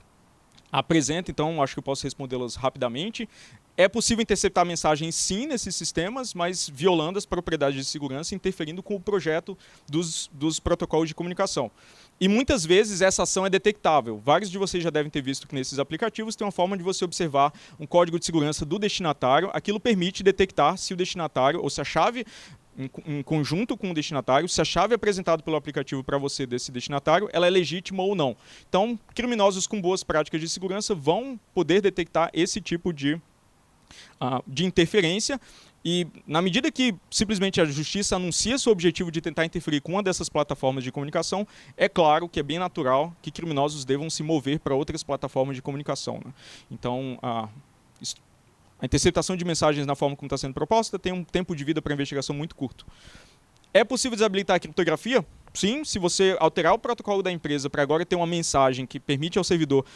apresenta, então acho que eu posso respondê-las rapidamente. É possível interceptar mensagens sim nesses sistemas, mas violando as propriedades de segurança, interferindo com o projeto dos, dos protocolos de comunicação. E muitas vezes essa ação é detectável. Vários de vocês já devem ter visto que nesses aplicativos tem uma forma de você observar um código de segurança do destinatário. Aquilo permite detectar se o destinatário ou se a chave em, conjunto com o destinatário, se a chave apresentada pelo aplicativo para você desse destinatário, ela é legítima ou não. Então, criminosos com boas práticas de segurança vão poder detectar esse tipo de, uh, de interferência e na medida que simplesmente a justiça anuncia seu objetivo de tentar interferir com uma dessas plataformas de comunicação, é claro que é bem natural que criminosos devam se mover para outras plataformas de comunicação. Né? Então, a, a interceptação de mensagens na forma como está sendo proposta tem um tempo de vida para investigação muito curto. É possível desabilitar a criptografia? Sim, se você alterar o protocolo da empresa para agora ter uma mensagem que permite ao servidor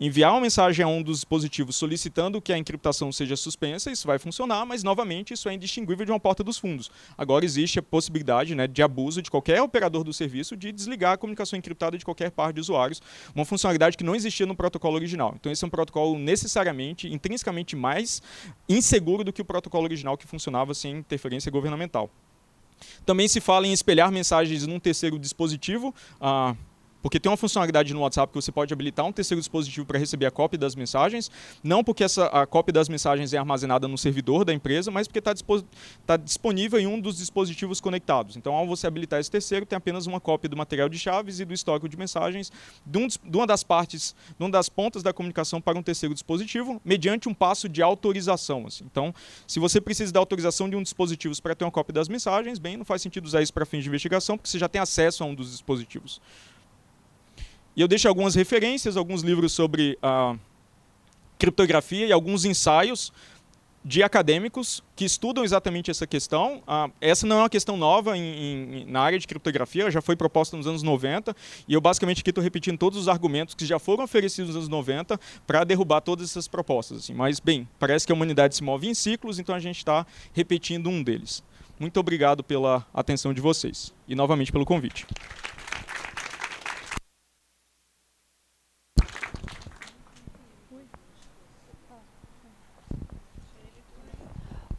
enviar uma mensagem a um dos dispositivos solicitando que a encriptação seja suspensa, isso vai funcionar, mas novamente isso é indistinguível de uma porta dos fundos. Agora existe a possibilidade né, de abuso de qualquer operador do serviço de desligar a comunicação encriptada de qualquer par de usuários, uma funcionalidade que não existia no protocolo original. Então esse é um protocolo necessariamente, intrinsecamente mais inseguro do que o protocolo original que funcionava sem interferência governamental. Também se fala em espelhar mensagens num terceiro dispositivo. Ah, porque tem uma funcionalidade no WhatsApp que você pode habilitar um terceiro dispositivo para receber a cópia das mensagens, não porque essa, a cópia das mensagens é armazenada no servidor da empresa, mas porque está tá disponível em um dos dispositivos conectados. Então, ao você habilitar esse terceiro, tem apenas uma cópia do material de chaves e do estoque de mensagens de, um, de uma das partes, de uma das pontas da comunicação para um terceiro dispositivo, mediante um passo de autorização. Assim. Então, se você precisa da autorização de um dispositivo para ter uma cópia das mensagens, bem, não faz sentido usar isso para fins de investigação, porque você já tem acesso a um dos dispositivos. E eu deixo algumas referências, alguns livros sobre a criptografia e alguns ensaios de acadêmicos que estudam exatamente essa questão. Ah, essa não é uma questão nova em, em, na área de criptografia, ela já foi proposta nos anos 90, e eu basicamente aqui estou repetindo todos os argumentos que já foram oferecidos nos anos 90 para derrubar todas essas propostas. Assim. Mas, bem, parece que a humanidade se move em ciclos, então a gente está repetindo um deles. Muito obrigado pela atenção de vocês e novamente pelo convite.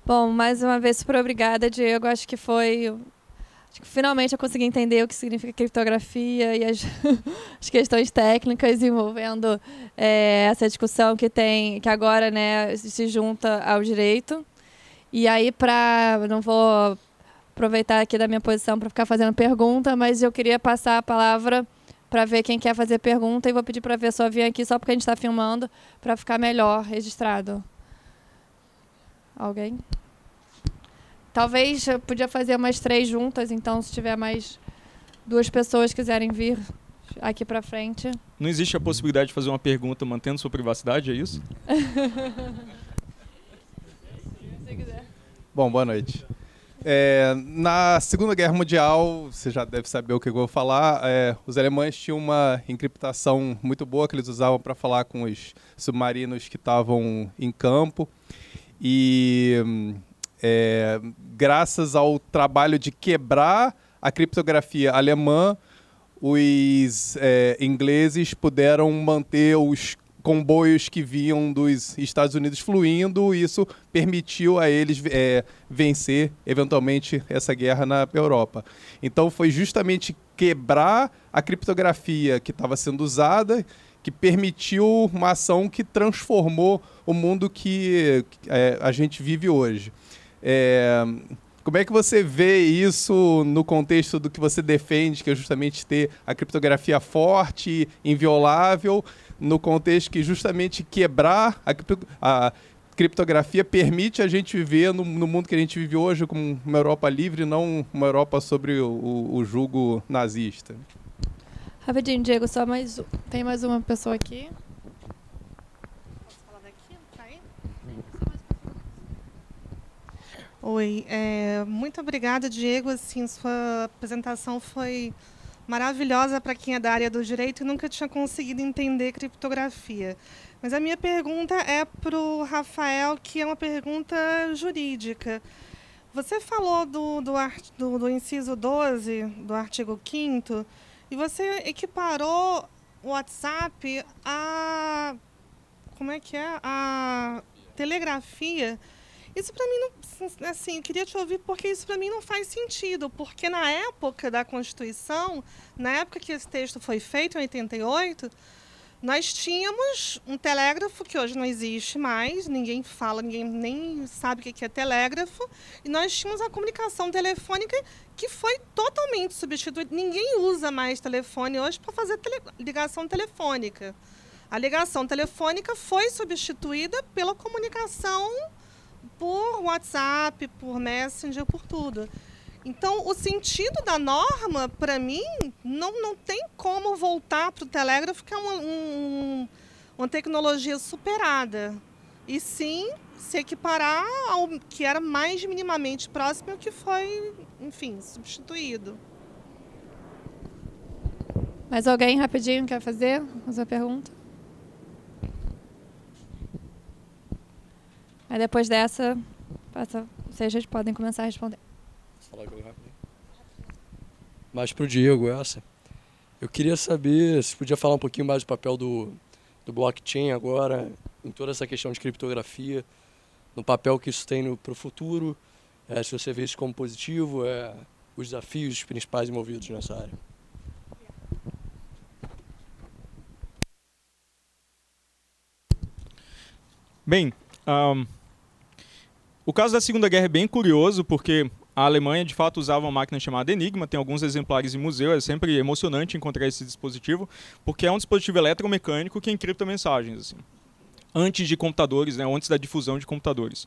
Bom, mais uma vez, super obrigada, Diego. Acho que foi. Acho que finalmente eu consegui entender o que significa criptografia e as, as questões técnicas envolvendo é, essa discussão que tem, que agora né, se junta ao direito. E aí, para. Não vou aproveitar aqui da minha posição para ficar fazendo pergunta, mas eu queria passar a palavra para ver quem quer fazer pergunta e vou pedir para a pessoa vir aqui só porque a gente está filmando para ficar melhor registrado. Alguém? Talvez eu podia fazer umas três juntas, então se tiver mais duas pessoas quiserem vir aqui para frente. Não existe a possibilidade de fazer uma pergunta mantendo sua privacidade, é isso? Bom, boa noite. É, na Segunda Guerra Mundial, você já deve saber o que eu vou falar, é, os alemães tinham uma encriptação muito boa que eles usavam para falar com os submarinos que estavam em campo. E é, graças ao trabalho de quebrar a criptografia alemã, os é, ingleses puderam manter os comboios que vinham dos Estados Unidos fluindo, e isso permitiu a eles é, vencer eventualmente essa guerra na Europa. Então foi justamente quebrar a criptografia que estava sendo usada que permitiu uma ação que transformou o mundo que é, a gente vive hoje. É, como é que você vê isso no contexto do que você defende, que é justamente ter a criptografia forte, inviolável, no contexto que justamente quebrar a, a criptografia permite a gente viver no, no, mundo que a gente vive hoje como uma Europa livre, não uma Europa sobre o, o, o jugo nazista? Rapidinho, Diego, só mais. Tem mais uma pessoa aqui. Posso falar daqui? Aí? Oi, é, muito obrigada, Diego. Assim, sua apresentação foi maravilhosa para quem é da área do direito e nunca tinha conseguido entender criptografia. Mas a minha pergunta é para o Rafael, que é uma pergunta jurídica. Você falou do, do, do, do inciso 12 do artigo 5 e você equiparou o WhatsApp a. Como é que é? A telegrafia. Isso para mim não, assim, eu queria te ouvir porque isso para mim não faz sentido, porque na época da Constituição, na época que esse texto foi feito em 88, nós tínhamos um telégrafo que hoje não existe mais, ninguém fala, ninguém nem sabe o que é telégrafo, e nós tínhamos a comunicação telefônica que foi totalmente substituída. Ninguém usa mais telefone hoje para fazer tele, ligação telefônica. A ligação telefônica foi substituída pela comunicação por WhatsApp, por Messenger, por tudo. Então, o sentido da norma, para mim, não, não tem como voltar para o telégrafo, que é uma, um, uma tecnologia superada. E sim se equiparar ao que era mais minimamente próximo ao que foi, enfim, substituído. Mais alguém rapidinho quer fazer a pergunta? Aí depois dessa, vocês podem começar a responder. Falar rapidinho. Mais para o Diego essa. Eu queria saber se podia falar um pouquinho mais do papel do, do blockchain agora, em toda essa questão de criptografia, no papel que isso tem para o futuro, é, se você vê isso como positivo, é, os desafios principais envolvidos nessa área. Bem, um, o caso da Segunda Guerra é bem curioso, porque a Alemanha de fato usava uma máquina chamada Enigma, tem alguns exemplares em museu, é sempre emocionante encontrar esse dispositivo, porque é um dispositivo eletromecânico que encripta mensagens. Assim, antes de computadores, né, antes da difusão de computadores.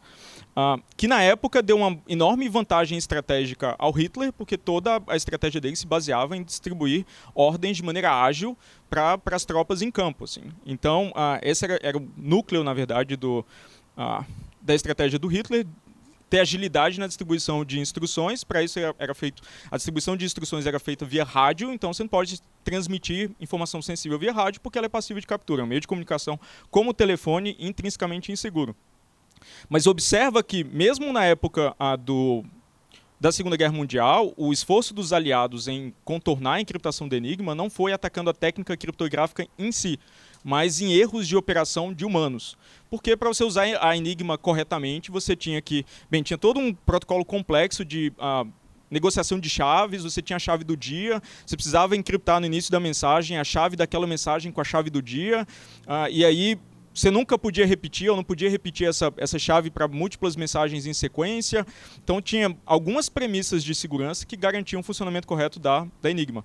Uh, que na época deu uma enorme vantagem estratégica ao Hitler, porque toda a estratégia dele se baseava em distribuir ordens de maneira ágil para as tropas em campo. Assim. Então, uh, esse era, era, o núcleo, na verdade, do, uh, da estratégia do Hitler, ter agilidade na distribuição de instruções. Para isso era, era, feito a distribuição de instruções era feita via rádio, então você não pode transmitir informação sensível via rádio porque ela é passiva de captura, é um meio de comunicação como o telefone intrinsecamente inseguro. Mas observa que mesmo na época do da Segunda Guerra Mundial, o esforço dos aliados em contornar a encriptação do Enigma não foi atacando a técnica criptográfica em si, mas em erros de operação de humanos. Porque para você usar a Enigma corretamente, você tinha que. Bem, tinha todo um protocolo complexo de. Uh, negociação de chaves, você tinha a chave do dia, você precisava encriptar no início da mensagem a chave daquela mensagem com a chave do dia, uh, e aí você nunca podia repetir, ou não podia repetir essa, essa chave para múltiplas mensagens em sequência. Então tinha algumas premissas de segurança que garantiam o funcionamento correto da, da Enigma.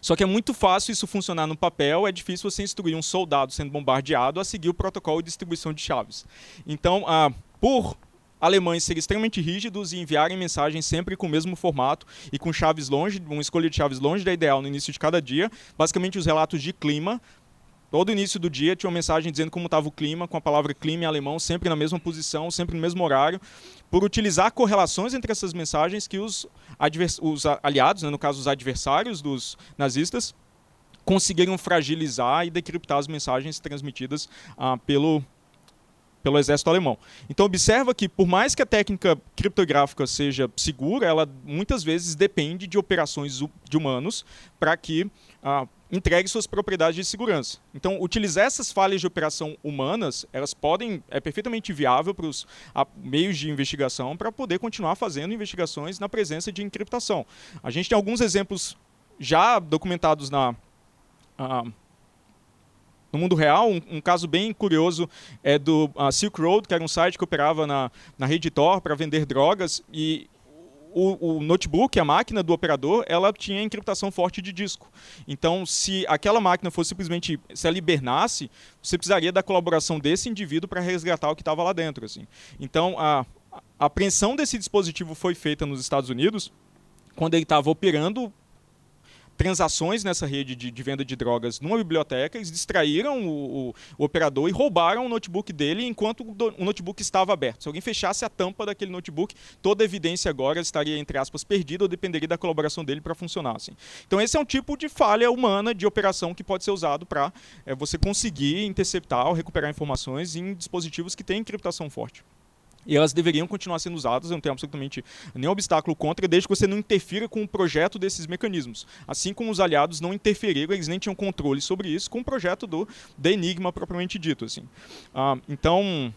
Só que é muito fácil isso funcionar no papel, é difícil você instruir um soldado sendo bombardeado a seguir o protocolo de distribuição de chaves. Então, ah, por alemães serem extremamente rígidos e enviarem mensagens sempre com o mesmo formato e com chaves longe, uma escolha de chaves longe da ideal no início de cada dia, basicamente os relatos de clima Todo início do dia tinha uma mensagem dizendo como estava o clima, com a palavra clima em alemão, sempre na mesma posição, sempre no mesmo horário, por utilizar correlações entre essas mensagens que os, os aliados, né, no caso os adversários dos nazistas, conseguiram fragilizar e decriptar as mensagens transmitidas ah, pelo, pelo exército alemão. Então observa que por mais que a técnica criptográfica seja segura, ela muitas vezes depende de operações de humanos para que ah, entregue suas propriedades de segurança. Então, utilizar essas falhas de operação humanas, elas podem, é perfeitamente viável para os meios de investigação para poder continuar fazendo investigações na presença de encriptação. A gente tem alguns exemplos já documentados na, uh, no mundo real. Um, um, caso bem curioso é do Silk Road, que era um site que operava na, na rede Tor para vender drogas e o, o, notebook, a máquina do operador, ela tinha encriptação forte de disco. Então, se aquela máquina fosse simplesmente, se ela hibernasse, você precisaria da colaboração desse indivíduo para resgatar o que estava lá dentro. Assim. Então, a, a apreensão desse dispositivo foi feita nos Estados Unidos quando ele estava operando transações nessa rede de, de, venda de drogas numa biblioteca, eles distraíram o, o, o operador e roubaram o notebook dele enquanto o notebook estava aberto. Se alguém fechasse a tampa daquele notebook, toda a evidência agora estaria, entre aspas, perdida ou dependeria da colaboração dele para funcionar. Assim. Então esse é um tipo de falha humana de operação que pode ser usado para é, você conseguir interceptar ou recuperar informações em dispositivos que têm encriptação forte. E elas deveriam continuar sendo usadas, eu não tenho absolutamente nenhum obstáculo contra, desde que você não interfira com o projeto desses mecanismos. Assim como os aliados não interferiram, eles nem tinham controle sobre isso, com o projeto do, do Enigma propriamente dito. Assim. Ah, então,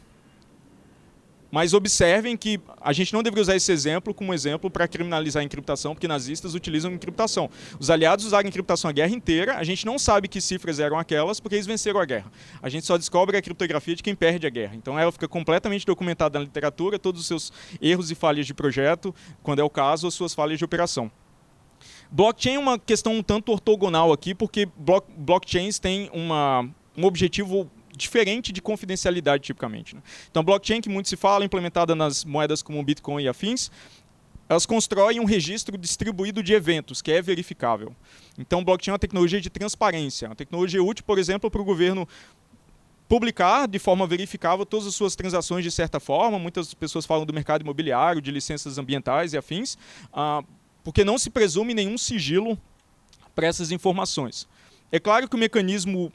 mas observem que a gente não deveria usar esse exemplo como exemplo para criminalizar a encriptação, porque nazistas utilizam encriptação. Os aliados usaram encriptação a guerra inteira, a gente não sabe que cifras eram aquelas, porque eles venceram a guerra. A gente só descobre a criptografia de quem perde a guerra. Então ela fica completamente documentada na literatura, todos os seus erros e falhas de projeto, quando é o caso, as suas falhas de operação. Blockchain é uma questão um tanto ortogonal aqui, porque block, blockchains têm uma, um objetivo diferente de confidencialidade, tipicamente. Né? Então, blockchain, que muito se fala, implementada nas moedas como Bitcoin e afins, elas constroem um registro distribuído de eventos, que é verificável. Então, blockchain é uma tecnologia de transparência, uma tecnologia útil, por exemplo, para o governo publicar de forma verificável todas as suas transações de certa forma. Muitas pessoas falam do mercado imobiliário, de licenças ambientais e afins, ah, porque não se presume nenhum sigilo para essas informações. É claro que o mecanismo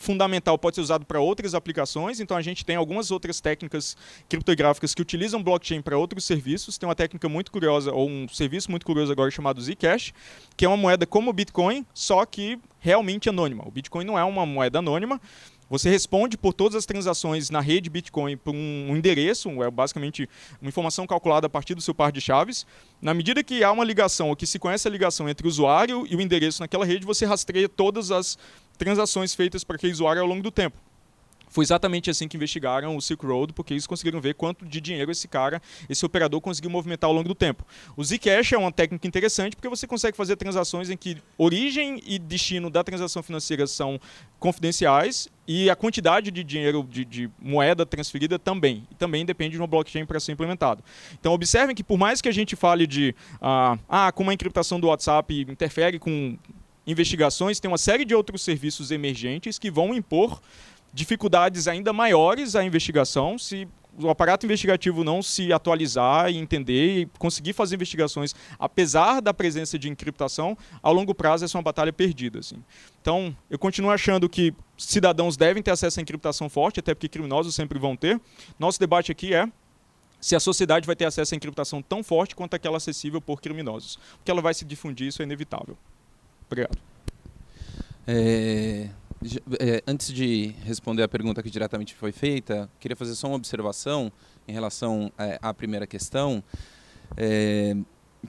fundamental pode ser usado para outras aplicações, então a gente tem algumas outras técnicas criptográficas que utilizam blockchain para outros serviços. Tem uma técnica muito curiosa, ou um serviço muito curioso agora chamado Zcash, que é uma moeda como o Bitcoin, só que realmente anônima. O Bitcoin não é uma moeda anônima, você responde por todas as transações na rede Bitcoin por um, endereço, é basicamente uma informação calculada a partir do seu par de chaves. Na medida que há uma ligação, ou que se conhece a ligação entre o usuário e o endereço naquela rede, você rastreia todas as transações feitas para aquele usuário ao longo do tempo. Foi exatamente assim que investigaram o Silk Road, porque eles conseguiram ver quanto de dinheiro esse cara, esse operador conseguiu movimentar ao longo do tempo. O Zcash é uma técnica interessante porque você consegue fazer transações em que origem e destino da transação financeira são confidenciais e a quantidade de dinheiro, de, de moeda transferida também. E também depende de uma blockchain para ser implementado. Então, observem que por mais que a gente fale de ah, ah, como a encriptação do WhatsApp interfere com investigações, tem uma série de outros serviços emergentes que vão impor dificuldades ainda maiores à investigação se o aparato investigativo não se atualizar e entender e conseguir fazer investigações, apesar da presença de encriptação, a longo prazo essa é uma batalha perdida. Assim. Então, eu continuo achando que cidadãos devem ter acesso à encriptação forte, até porque criminosos sempre vão ter. Nosso debate aqui é se a sociedade vai ter acesso à encriptação tão forte quanto aquela acessível por criminosos. Porque ela vai se difundir, isso é inevitável. Obrigado. É, é, antes de responder a pergunta que diretamente foi feita, queria fazer só uma observação em relação é, à primeira questão, é,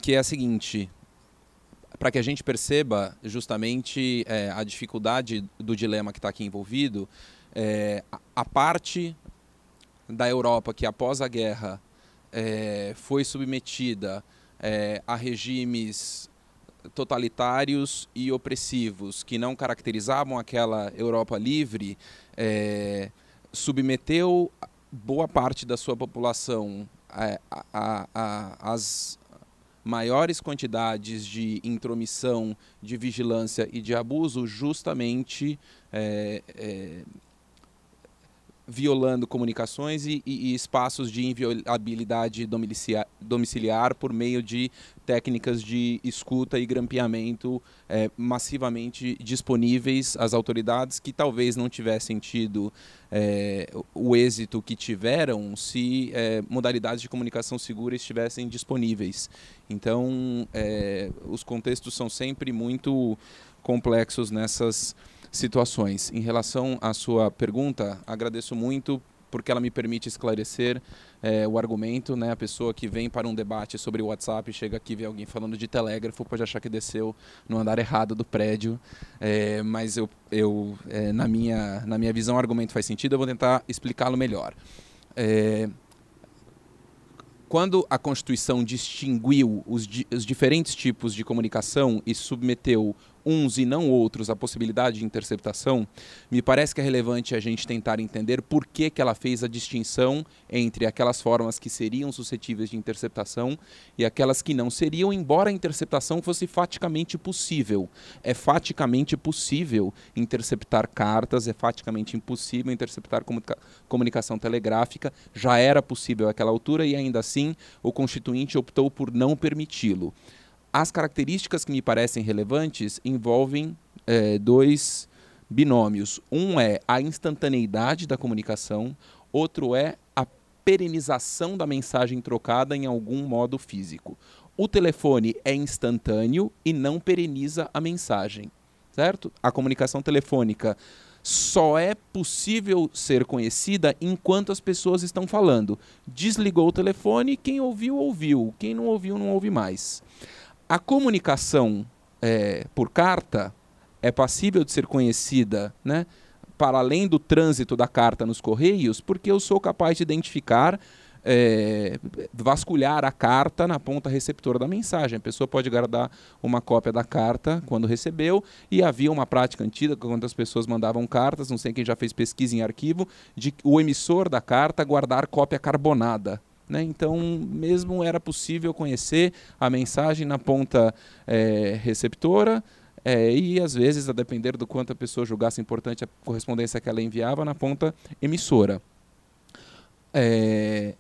que é a seguinte: para que a gente perceba justamente é, a dificuldade do dilema que está aqui envolvido, é, a parte da Europa que após a guerra foi submetida a regimes totalitários e opressivos que não caracterizavam aquela Europa livre, é, submeteu boa parte da sua população às maiores quantidades de intromissão, de vigilância e de abuso, justamente é, é, violando comunicações e, e, e, espaços de inviolabilidade domiciliar, por meio de técnicas de escuta e grampeamento é, massivamente disponíveis às autoridades que talvez não tivessem tido é, o êxito que tiveram se é, modalidades de comunicação segura estivessem disponíveis. Então, é, os contextos são sempre muito complexos nessas situações. Em relação à sua pergunta, agradeço muito porque ela me permite esclarecer é, o argumento, né? A pessoa que vem para um debate sobre o WhatsApp chega aqui vê alguém falando de telégrafo pode achar que desceu no andar errado do prédio, é, mas eu, eu é, na minha na minha visão o argumento faz sentido. Eu vou tentar explicá-lo melhor. quando a Constituição distinguiu os, os diferentes tipos de comunicação e submeteu uns e não outros a possibilidade de interceptação, me parece que é relevante a gente tentar entender por que, que ela fez a distinção entre aquelas formas que seriam suscetíveis de interceptação e aquelas que não seriam, embora a interceptação fosse faticamente possível. É faticamente possível interceptar cartas, é faticamente impossível interceptar comunica comunicação telegráfica, já era possível àquela altura e ainda assim o Constituinte optou por não permiti-lo. As características que me parecem relevantes envolvem é, dois binômios. Um é a instantaneidade da comunicação, outro é a perenização da mensagem trocada em algum modo físico. O telefone é instantâneo e não pereniza a mensagem, certo? A comunicação telefônica só é possível ser conhecida enquanto as pessoas estão falando. Desligou o telefone, quem ouviu, ouviu. Quem não ouviu, não ouve mais. A comunicação é, por carta é passível de ser conhecida, né? Para além do trânsito da carta nos correios, porque eu sou capaz de identificar é, vasculhar a carta na ponta receptora da mensagem. A pessoa pode guardar uma cópia da carta quando recebeu, e havia uma prática antiga, quando as pessoas mandavam cartas, não sei quem já fez pesquisa em arquivo, de o emissor da carta guardar cópia carbonada. Né? Então, mesmo era possível conhecer a mensagem na ponta é, receptora, é, e às vezes, a depender do quanto a pessoa julgasse importante a correspondência que ela enviava, na ponta emissora. É,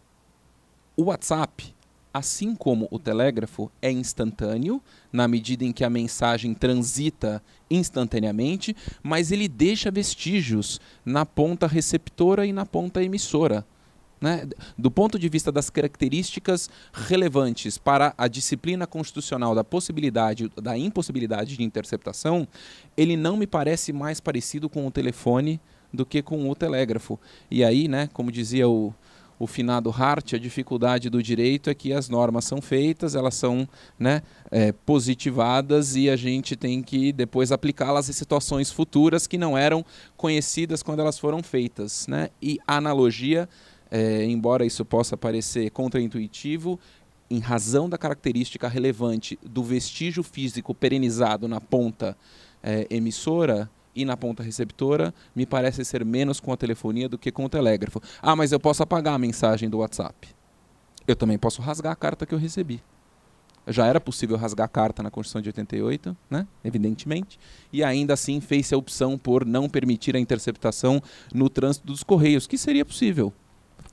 o WhatsApp, assim como o telégrafo, é instantâneo, na medida em que a mensagem transita instantaneamente, mas ele deixa vestígios na ponta receptora e na ponta emissora. Né? Do ponto de vista das características relevantes para a disciplina constitucional da possibilidade, da impossibilidade de interceptação, ele não me parece mais parecido com o telefone do que com o telégrafo. E aí, né, como dizia o, o finado Hart, a dificuldade do direito é que as normas são feitas, elas são né, é, positivadas e a gente tem que depois aplicá-las em situações futuras que não eram conhecidas quando elas foram feitas. Né? E a analogia é, embora isso possa parecer contraintuitivo, em razão da característica relevante do vestígio físico perenizado na ponta é, emissora e na ponta receptora, me parece ser menos com a telefonia do que com o telégrafo. Ah, mas eu posso apagar a mensagem do WhatsApp. Eu também posso rasgar a carta que eu recebi. Já era possível rasgar a carta na Constituição de 88, né? evidentemente, e ainda assim fez-se a opção por não permitir a interceptação no trânsito dos Correios, que seria possível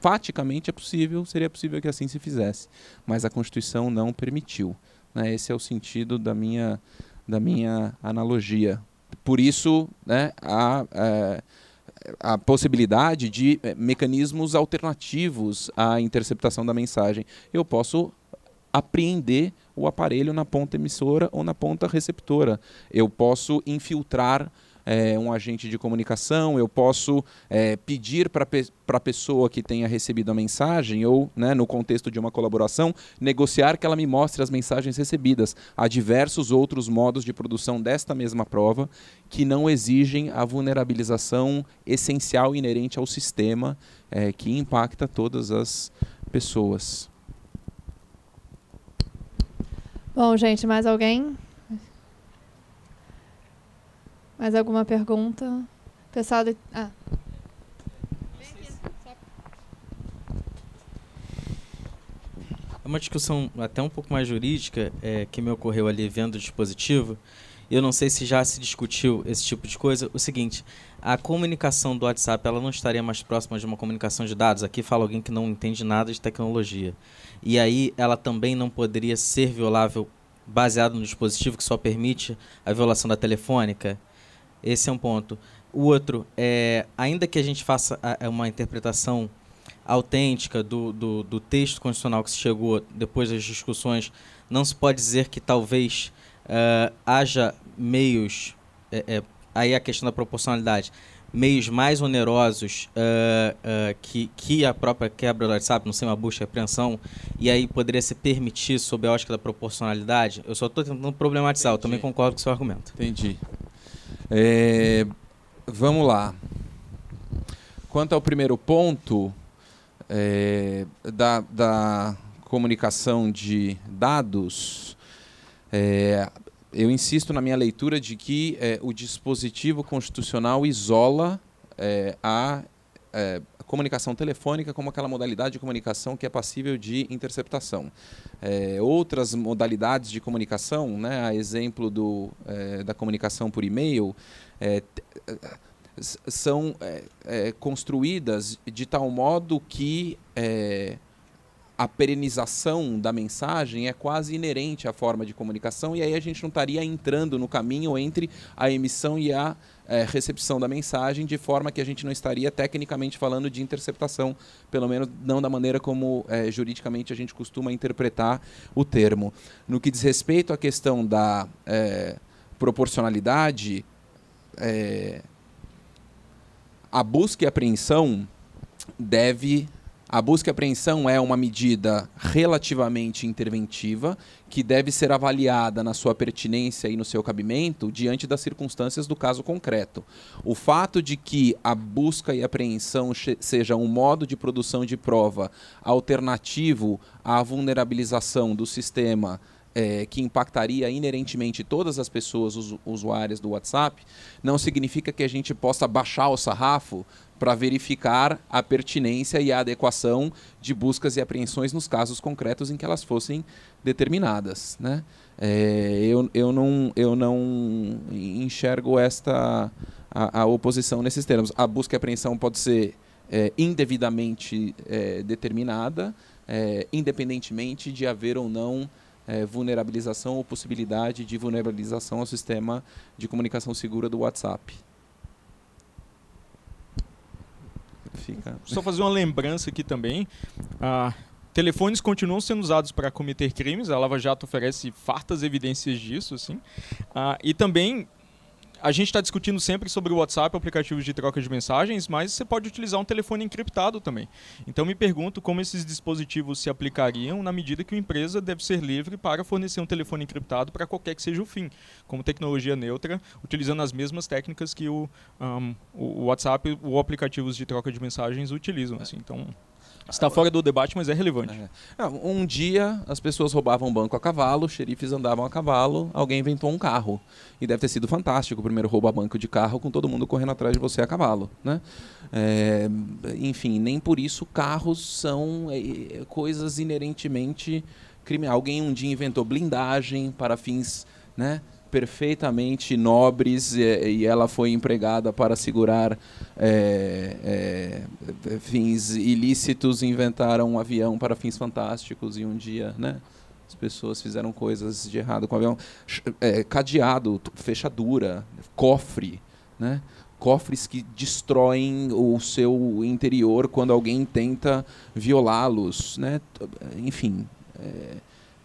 faticamente é possível, seria possível que assim se fizesse, mas a Constituição não permitiu. Né? Esse é o sentido da minha, da minha analogia. Por isso, né, a, a, a possibilidade de é, mecanismos alternativos à interceptação da mensagem. Eu posso apreender o aparelho na ponta emissora ou na ponta receptora. Eu posso infiltrar é, um agente de comunicação, eu posso é, pedir para pe a pessoa que tenha recebido a mensagem, ou, né, no contexto de uma colaboração, negociar que ela me mostre as mensagens recebidas. Há diversos outros modos de produção desta mesma prova que não exigem a vulnerabilização essencial inerente ao sistema é, que impacta todas as pessoas. Bom, gente, mais alguém? Mais alguma pergunta? Pessoal do... Ah. É uma discussão até um pouco mais jurídica é, que me ocorreu ali vendo o dispositivo. Eu não sei se já se discutiu esse tipo de coisa. O seguinte, a comunicação do WhatsApp ela não estaria mais próxima de uma comunicação de dados. Aqui fala alguém que não entende nada de tecnologia. E aí ela também não poderia ser violável baseado no dispositivo que só permite a violação da telefônica. Esse é um ponto. O outro é, ainda que a gente faça é uma interpretação autêntica do, do, do, texto constitucional que se chegou depois das discussões, não se pode dizer que talvez uh, haja meios, é, é, aí a questão da proporcionalidade, meios mais onerosos uh, uh, que, que a própria quebra do WhatsApp, não sei, uma busca e apreensão, e aí poderia se permitir sob a ótica da proporcionalidade? Eu só estou tentando problematizar, Entendi. eu também concordo com o seu argumento. Entendi. É, vamos lá. Quanto ao primeiro ponto é, da, da, comunicação de dados, é, eu insisto na minha leitura de que é, o dispositivo constitucional isola é, a, é, comunicação telefônica como aquela modalidade de comunicação que é passível de interceptação. É, outras modalidades de comunicação, né, a exemplo do, é, da comunicação por e-mail, é, são construídas de tal modo que a perenização da mensagem é quase inerente à forma de comunicação, e aí a gente não estaria entrando no caminho entre a emissão e a é, recepção da mensagem, de forma que a gente não estaria tecnicamente falando de interceptação, pelo menos não da maneira como é, juridicamente a gente costuma interpretar o termo. No que diz respeito à questão da é, proporcionalidade, a busca e apreensão deve a busca e apreensão é uma medida relativamente interventiva que deve ser avaliada na sua pertinência e no seu cabimento diante das circunstâncias do caso concreto. O fato de que a busca e apreensão seja um modo de produção de prova alternativo à vulnerabilização do sistema é, que impactaria inerentemente todas as pessoas usuárias do WhatsApp, não significa que a gente possa baixar o sarrafo para verificar a pertinência e a adequação de buscas e apreensões nos casos concretos em que elas fossem determinadas. Né? É, eu, eu, não, eu não enxergo esta a, a, oposição nesses termos. A busca e apreensão pode ser é, indevidamente é, determinada, é, independentemente de haver ou não é, vulnerabilização ou possibilidade de vulnerabilização ao sistema de comunicação segura do WhatsApp. Fica. Só fazer uma lembrança aqui também. Ah, telefones continuam sendo usados para cometer crimes. A Lava Jato oferece fartas evidências disso, assim. Ah, e também a gente está discutindo sempre sobre o WhatsApp, aplicativos de troca de mensagens, mas você pode utilizar um telefone encriptado também. Então me pergunto como esses dispositivos se aplicariam na medida que uma empresa deve ser livre para fornecer um telefone encriptado para qualquer que seja o fim, como tecnologia neutra, utilizando as mesmas técnicas que o, um, o WhatsApp ou aplicativos de troca de mensagens utilizam. Assim. Então Está fora do debate, mas é relevante. É. Um dia as pessoas roubavam banco a cavalo, xerifes andavam a cavalo, alguém inventou um carro. E deve ter sido fantástico o primeiro roubo a banco de carro com todo mundo correndo atrás de você a cavalo. Né? É, enfim, nem por isso carros são é, coisas inerentemente criminais. Alguém um dia inventou blindagem para fins. Né? Perfeitamente nobres e, e, ela foi empregada para segurar é, é, fins ilícitos, inventaram um avião para fins fantásticos e um dia, né? As pessoas fizeram coisas de errado com o avião. É, cadeado, fechadura, cofre, né? Cofres que destroem o seu interior quando alguém tenta violá-los, né? Enfim, é,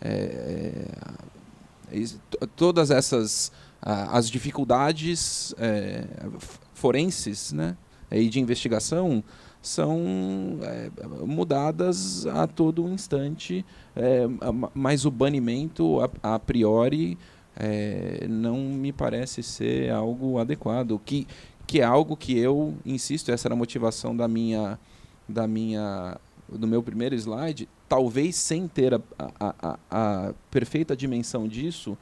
é, todas essas as dificuldades é, forenses né, e de investigação são é, mudadas a todo instante, é, mas o banimento a, a priori é, não me parece ser algo adequado, que, que é algo que eu insisto, essa era a motivação da minha, da minha do meu primeiro slide, talvez sem ter a, a, a, a perfeita dimensão disso,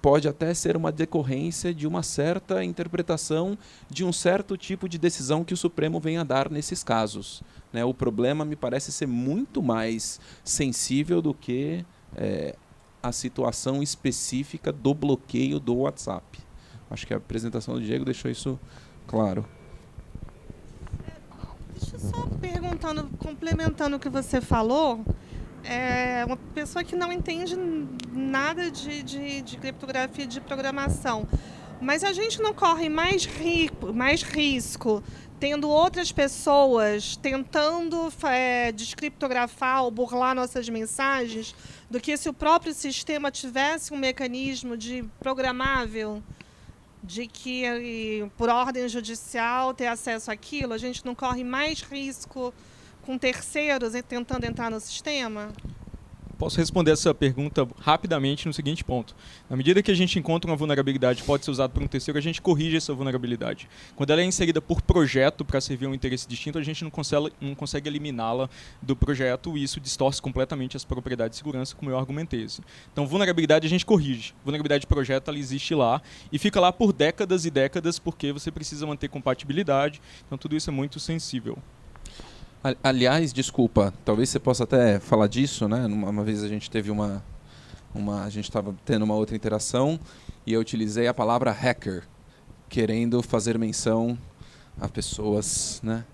pode até ser uma decorrência de uma certa interpretação de um certo tipo de decisão que o Supremo vem a dar nesses casos. Né? O problema me parece ser muito mais sensível do que é, a situação específica do bloqueio do WhatsApp. Acho que a apresentação do Diego deixou isso claro. Eu só perguntando, complementando o que você falou, é uma pessoa que não entende nada de, de, de criptografia de programação. Mas a gente não corre mais, rico, mais risco tendo outras pessoas tentando é, descriptografar ou burlar nossas mensagens do que se o próprio sistema tivesse um mecanismo de programável de que, por ordem judicial, ter acesso àquilo, a gente não corre mais risco com terceiros tentando entrar no sistema? Posso responder essa pergunta rapidamente no seguinte ponto. Na medida que a gente encontra uma vulnerabilidade que pode ser usada por um terceiro, a gente corrige essa vulnerabilidade. Quando ela é inserida por projeto para servir um interesse distinto, a gente não consegue, não consegue eliminá-la do projeto e isso distorce completamente as propriedades de segurança, como eu argumentei. Então, vulnerabilidade a gente corrige. Vulnerabilidade de projeto, ela existe lá e fica lá por décadas e décadas porque você precisa manter compatibilidade. Então, tudo isso é muito sensível. Aliás, desculpa, talvez você possa até falar disso, né? Uma, uma vez a gente teve uma, uma a gente estava tendo uma outra interação e eu utilizei a palavra hacker, querendo fazer menção a pessoas, né?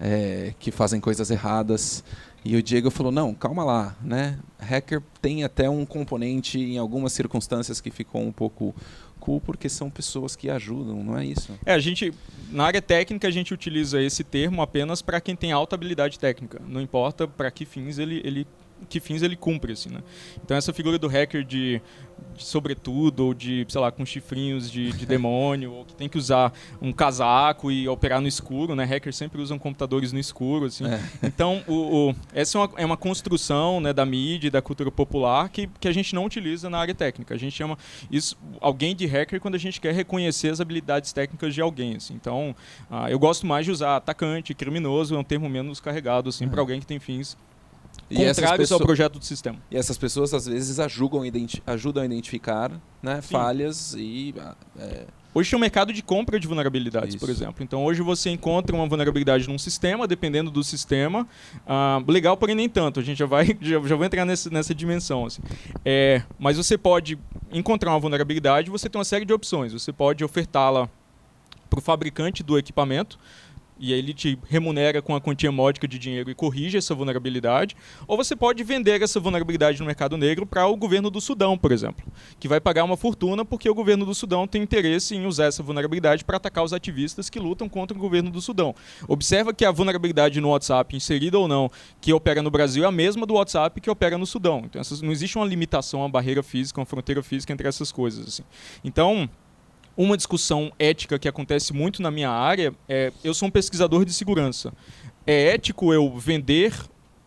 É, que fazem coisas erradas. E o Diego falou: não, calma lá, né? Hacker tem até um componente em algumas circunstâncias que ficou um pouco cool porque são pessoas que ajudam, não é isso? É, a gente na área técnica a gente utiliza esse termo apenas para quem tem alta habilidade técnica. Não importa para que fins ele, ele que fins ele cumpre, assim, né? Então essa figura do hacker de, de sobretudo, ou de, sei lá, com chifrinhos de, de demônio, ou que tem que usar um casaco e operar no escuro, né? Hackers sempre usam computadores no escuro, assim. É. Então, o, o, essa é uma, é uma construção né, da mídia e da cultura popular que, que a gente não utiliza na área técnica. A gente chama isso alguém de hacker quando a gente quer reconhecer as habilidades técnicas de alguém, assim. Então, uh, eu gosto mais de usar atacante, criminoso, é um termo menos carregado, assim, é. para alguém que tem fins contrários pessoas, ao projeto do sistema. E essas pessoas às vezes ajudam, ajudam a identificar né, falhas e. É... Hoje tem um mercado de compra de vulnerabilidades, Isso. por exemplo. Então hoje você encontra uma vulnerabilidade num sistema, dependendo do sistema. Uh, legal, porém nem tanto. A gente já vai, já, já vai entrar nessa, nessa dimensão. Assim. É, mas você pode encontrar uma vulnerabilidade, você tem uma série de opções. Você pode ofertá-la para o fabricante do equipamento e aí ele te remunera com a quantia módica de dinheiro e corrige essa vulnerabilidade, ou você pode vender essa vulnerabilidade no mercado negro para o governo do Sudão, por exemplo, que vai pagar uma fortuna porque o governo do Sudão tem interesse em usar essa vulnerabilidade para atacar os ativistas que lutam contra o governo do Sudão. Observa que a vulnerabilidade no WhatsApp, inserida ou não, que opera no Brasil é a mesma do WhatsApp que opera no Sudão. Então essas, não existe uma limitação, uma barreira física, uma fronteira física entre essas coisas. Assim. Então, uma discussão ética que acontece muito na minha área é eu sou um pesquisador de segurança. É ético eu vender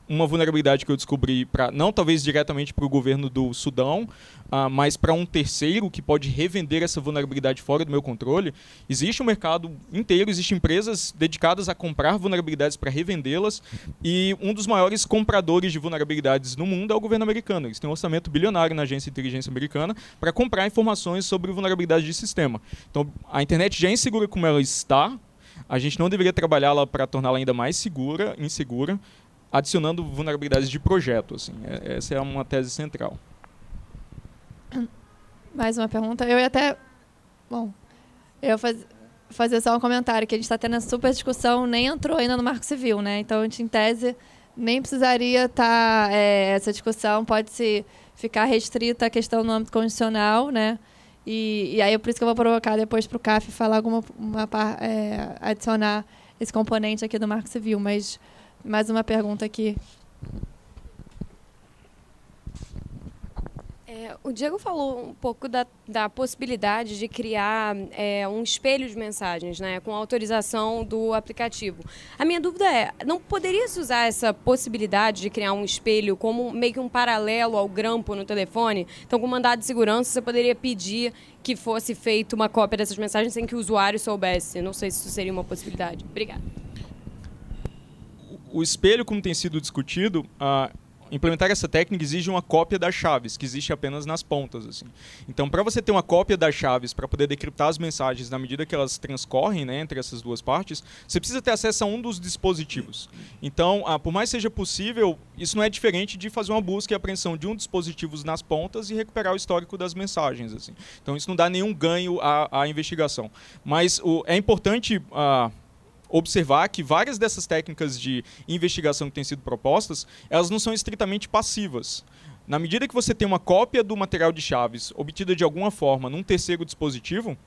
uma vulnerabilidade que eu descobri para não talvez diretamente para o governo do Sudão, uh, mas para um terceiro que pode revender essa vulnerabilidade fora do meu controle. Existe um mercado inteiro, existem empresas dedicadas a comprar vulnerabilidades para revendê-las e um dos maiores compradores de vulnerabilidades no mundo é o governo americano. Eles têm um orçamento bilionário na agência de inteligência americana para comprar informações sobre vulnerabilidade de sistema. Então, a internet já é insegura como ela está, a gente não deveria trabalhá-la para torná-la ainda mais segura, insegura, adicionando vulnerabilidades de projeto. Assim. É, essa é uma tese central. Mais uma pergunta. Eu ia até. Bom, eu faz, fazer só um comentário, que a gente está tendo essa super discussão, nem entrou ainda no Marco Civil, né? Então, a gente, em tese, nem precisaria estar. Tá, é, essa discussão pode se ficar restrita à questão no âmbito constitucional, né? E, e aí, é por isso que eu vou provocar depois para o CAF falar alguma. Uma, é, adicionar esse componente aqui do Marco Civil, mas mais uma pergunta aqui. É, o Diego falou um pouco da, da possibilidade de criar é, um espelho de mensagens, né, com autorização do aplicativo. A minha dúvida é, não poderia se usar essa possibilidade de criar um espelho como meio que um paralelo ao grampo no telefone? Então, com mandado de segurança, você poderia pedir que fosse feita uma cópia dessas mensagens sem que o usuário soubesse. Não sei se isso seria uma possibilidade. Obrigada o espelho, como tem sido discutido, implementar essa técnica exige uma cópia das chaves, que existe apenas nas pontas. Assim. Então, para você ter uma cópia das chaves, para poder decriptar as mensagens na medida que elas transcorrem né, entre essas duas partes, você precisa ter acesso a um dos dispositivos. Então, uh, por mais seja possível, isso não é diferente de fazer uma busca e apreensão de um dispositivo nas pontas e recuperar o histórico das mensagens. Assim. Então, isso não dá nenhum ganho à, à investigação. Mas o, é importante... Uh, observar que várias dessas técnicas de investigação que têm sido propostas, elas não são estritamente passivas. Na medida que você tem uma cópia do material de chaves obtida de alguma forma num terceiro dispositivo,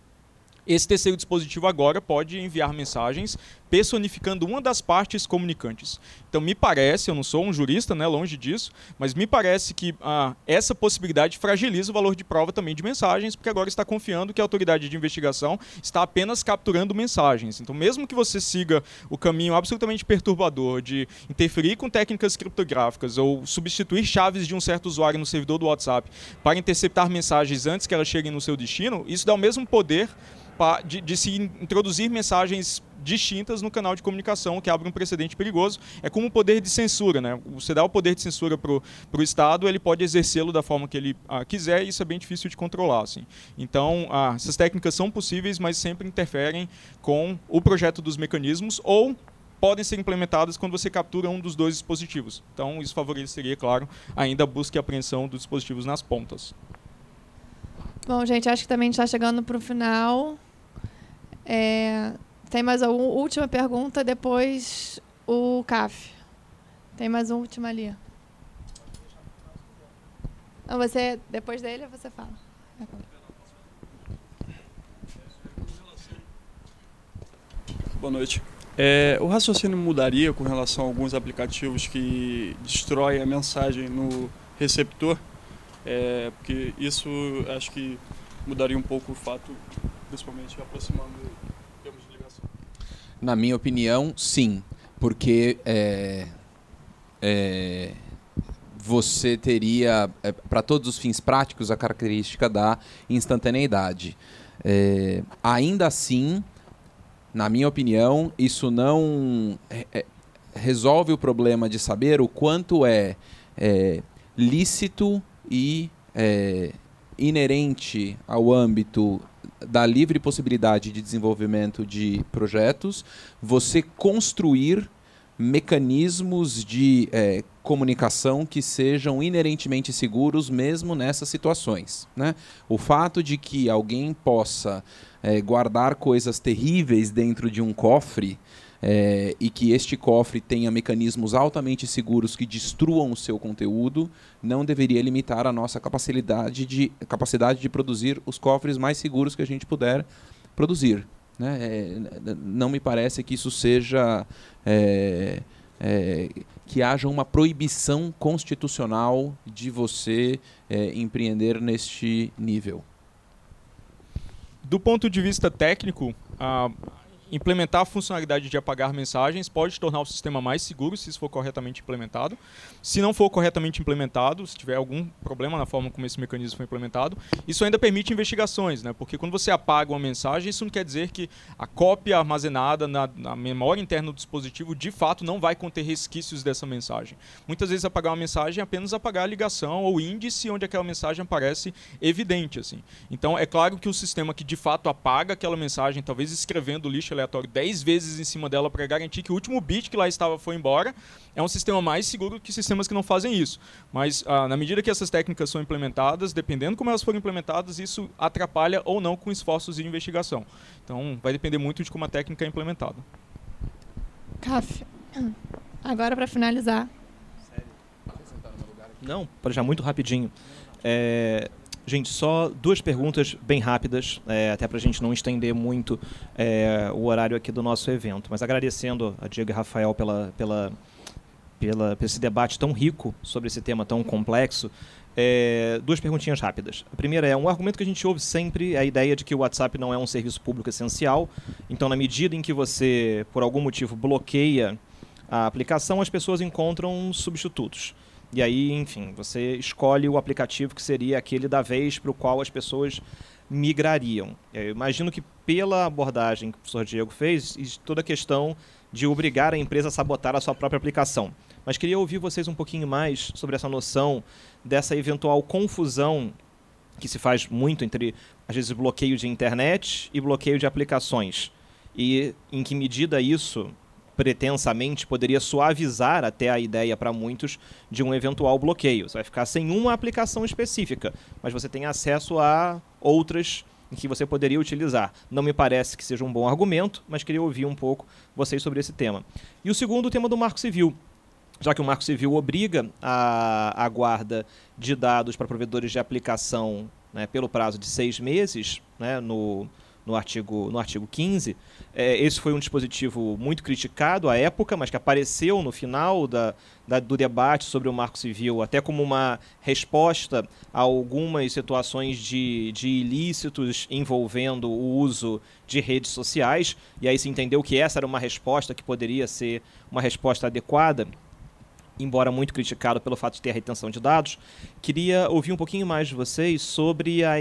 esse terceiro dispositivo agora pode enviar mensagens personificando uma das partes comunicantes. Então, me parece, eu não sou um jurista, né, longe disso, mas me parece que ah, essa possibilidade fragiliza o valor de prova também de mensagens, porque agora está confiando que a autoridade de investigação está apenas capturando mensagens. Então, mesmo que você siga o caminho absolutamente perturbador de interferir com técnicas criptográficas ou substituir chaves de um certo usuário no servidor do WhatsApp para interceptar mensagens antes que elas cheguem no seu destino, isso dá o mesmo poder de, de, se introduzir mensagens distintas no canal de comunicação, que abre um precedente perigoso. É como o poder de censura, né? Você dá o poder de censura para o Estado, ele pode exercê-lo da forma que ele ah, quiser, e isso é bem difícil de controlar. Assim. Então, ah, essas técnicas são possíveis, mas sempre interferem com o projeto dos mecanismos ou podem ser implementadas quando você captura um dos dois dispositivos. Então, isso favoreceria, claro, ainda a busca e apreensão dos dispositivos nas pontas. Bom, gente, acho que também está chegando para o final. É, tem mais uma última pergunta, depois o CAF. Tem mais uma última ali. Não, você, depois dele, você fala. Boa noite. É, o raciocínio mudaria com relação a alguns aplicativos que destroem a mensagem no receptor? É, porque isso acho que mudaria um pouco o fato, principalmente aproximando. Na minha opinião, sim, porque é, é, você teria, é, para todos os fins práticos, a característica da instantaneidade. É, ainda assim, na minha opinião, isso não é, resolve o problema de saber o quanto é, lícito e é, inerente ao âmbito da livre possibilidade de desenvolvimento de projetos, você construir mecanismos de é, comunicação que sejam inerentemente seguros mesmo nessas situações. Né? O fato de que alguém possa é, guardar coisas terríveis dentro de um cofre é, e que este cofre tenha mecanismos altamente seguros que destruam o seu conteúdo, não deveria limitar a nossa capacidade de, capacidade de produzir os cofres mais seguros que a gente puder produzir. Né? É, não me parece que isso seja. É, é, que haja uma proibição constitucional de você é, empreender neste nível. Do ponto de vista técnico, implementar a funcionalidade de apagar mensagens pode tornar o sistema mais seguro se isso for corretamente implementado. Se não for corretamente implementado, se tiver algum problema na forma como esse mecanismo foi implementado, isso ainda permite investigações, né? porque quando você apaga uma mensagem, isso não quer dizer que a cópia armazenada na, na memória interna do dispositivo de fato não vai conter resquícios dessa mensagem. Muitas vezes apagar uma mensagem é apenas apagar a ligação ou índice onde aquela mensagem aparece evidente. assim. Então é claro que o sistema que de fato apaga aquela mensagem, talvez escrevendo lixo aleatório 10 vezes em cima dela para garantir que o último bit que lá estava foi embora, é um sistema mais seguro que sistemas que não fazem isso. Mas ah, na medida que essas técnicas são implementadas, dependendo como elas forem implementadas, isso atrapalha ou não com esforços de investigação. Então vai depender muito de como a técnica é implementada. Caf, agora para finalizar. Não, para já muito rapidinho. É, Gente, só duas perguntas bem rápidas, é, até para a gente não estender muito é, o horário aqui do nosso evento. Mas agradecendo a Diego e Rafael pela, pela, pela, por esse debate tão rico sobre esse tema tão complexo. É, duas perguntinhas rápidas. A primeira é um argumento que a gente ouve sempre é a ideia de que o WhatsApp não é um serviço público essencial. Então, na medida em que você, por algum motivo, bloqueia a aplicação, as pessoas encontram substitutos. E aí, enfim, você escolhe o aplicativo que seria aquele da vez para o qual as pessoas migrariam. Eu imagino que pela abordagem que o professor Diego fez, toda a questão de obrigar a empresa a sabotar a sua própria aplicação. Mas queria ouvir vocês um pouquinho mais sobre essa noção dessa eventual confusão que se faz muito entre, às vezes, bloqueio de internet e bloqueio de aplicações. E em que medida isso pretensamente poderia suavizar até a ideia para muitos de um eventual bloqueio. Você vai ficar sem uma aplicação específica, mas você tem acesso a outras que você poderia utilizar. Não me parece que seja um bom argumento, mas queria ouvir um pouco vocês sobre esse tema. E o segundo, o tema do Marco Civil. Já que o Marco Civil obriga a, a guarda de dados para provedores de aplicação né, pelo prazo de seis meses, né, no, no artigo, no artigo 15. É, esse foi um dispositivo muito criticado à época, mas que apareceu no final da, da, do debate sobre o marco civil, até como uma resposta a algumas situações de, de ilícitos envolvendo o uso de redes sociais. E aí se entendeu que essa era uma resposta que poderia ser uma resposta adequada embora muito criticado pelo fato de ter a retenção de dados, queria ouvir um pouquinho mais de vocês sobre a,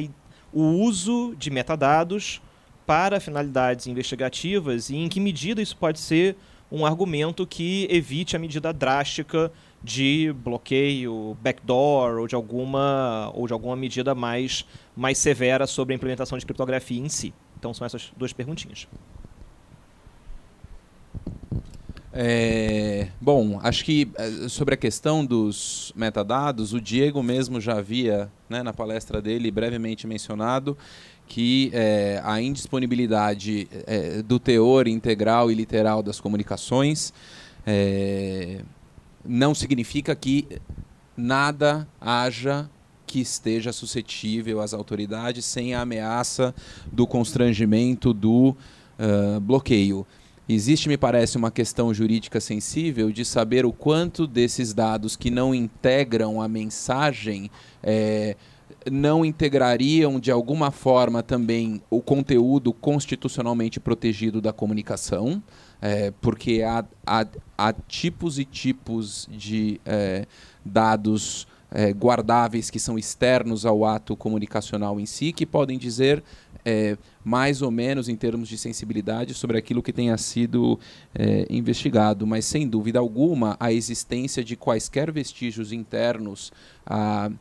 o uso de metadados para finalidades investigativas e em que medida isso pode ser um argumento que evite a medida drástica de bloqueio, backdoor ou de alguma ou de alguma medida mais mais severa sobre a implementação de criptografia em si. Então são essas duas perguntinhas. É, bom, acho que é, sobre a questão dos metadados, o Diego mesmo já havia, né, na palestra dele, brevemente mencionado que é, a indisponibilidade é, do teor integral e literal das comunicações é, não significa que nada haja que esteja suscetível às autoridades sem a ameaça do constrangimento do uh, bloqueio. Existe, me parece, uma questão jurídica sensível de saber o quanto desses dados que não integram a mensagem é, não integrariam de alguma forma também o conteúdo constitucionalmente protegido da comunicação, é, porque há, há, há, tipos e tipos de é, dados é, guardáveis que são externos ao ato comunicacional em si, que podem dizer é, mais ou menos em termos de sensibilidade sobre aquilo que tenha sido é, investigado, mas sem dúvida alguma a existência de quaisquer vestígios internos à,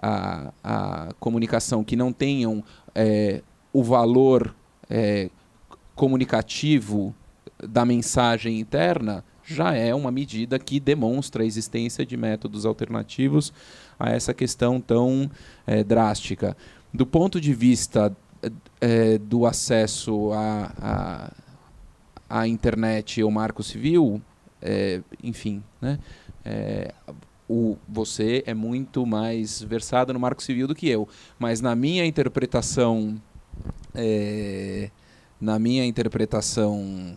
à, à comunicação que não tenham é, o valor é, comunicativo da mensagem interna já é uma medida que demonstra a existência de métodos alternativos a essa questão tão é, drástica. Do ponto de vista é, do acesso à, à, à internet ou marco civil, é, enfim, né? O, você é muito mais versado no marco civil do que eu, mas na minha interpretação, é, na minha interpretação,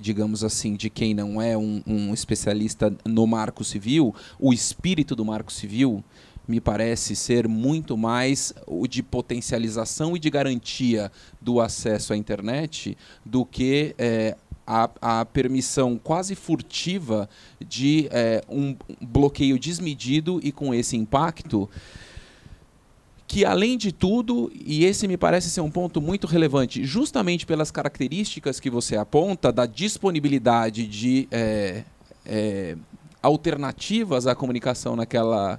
digamos assim, de quem não é um, um especialista no marco civil, o espírito do marco civil me parece ser muito mais o de potencialização e de garantia do acesso à internet do que é, a, a, permissão quase furtiva de é, um bloqueio desmedido e com esse impacto que além de tudo, e esse me parece ser um ponto muito relevante, justamente pelas características que você aponta da disponibilidade de é, é, alternativas à comunicação naquela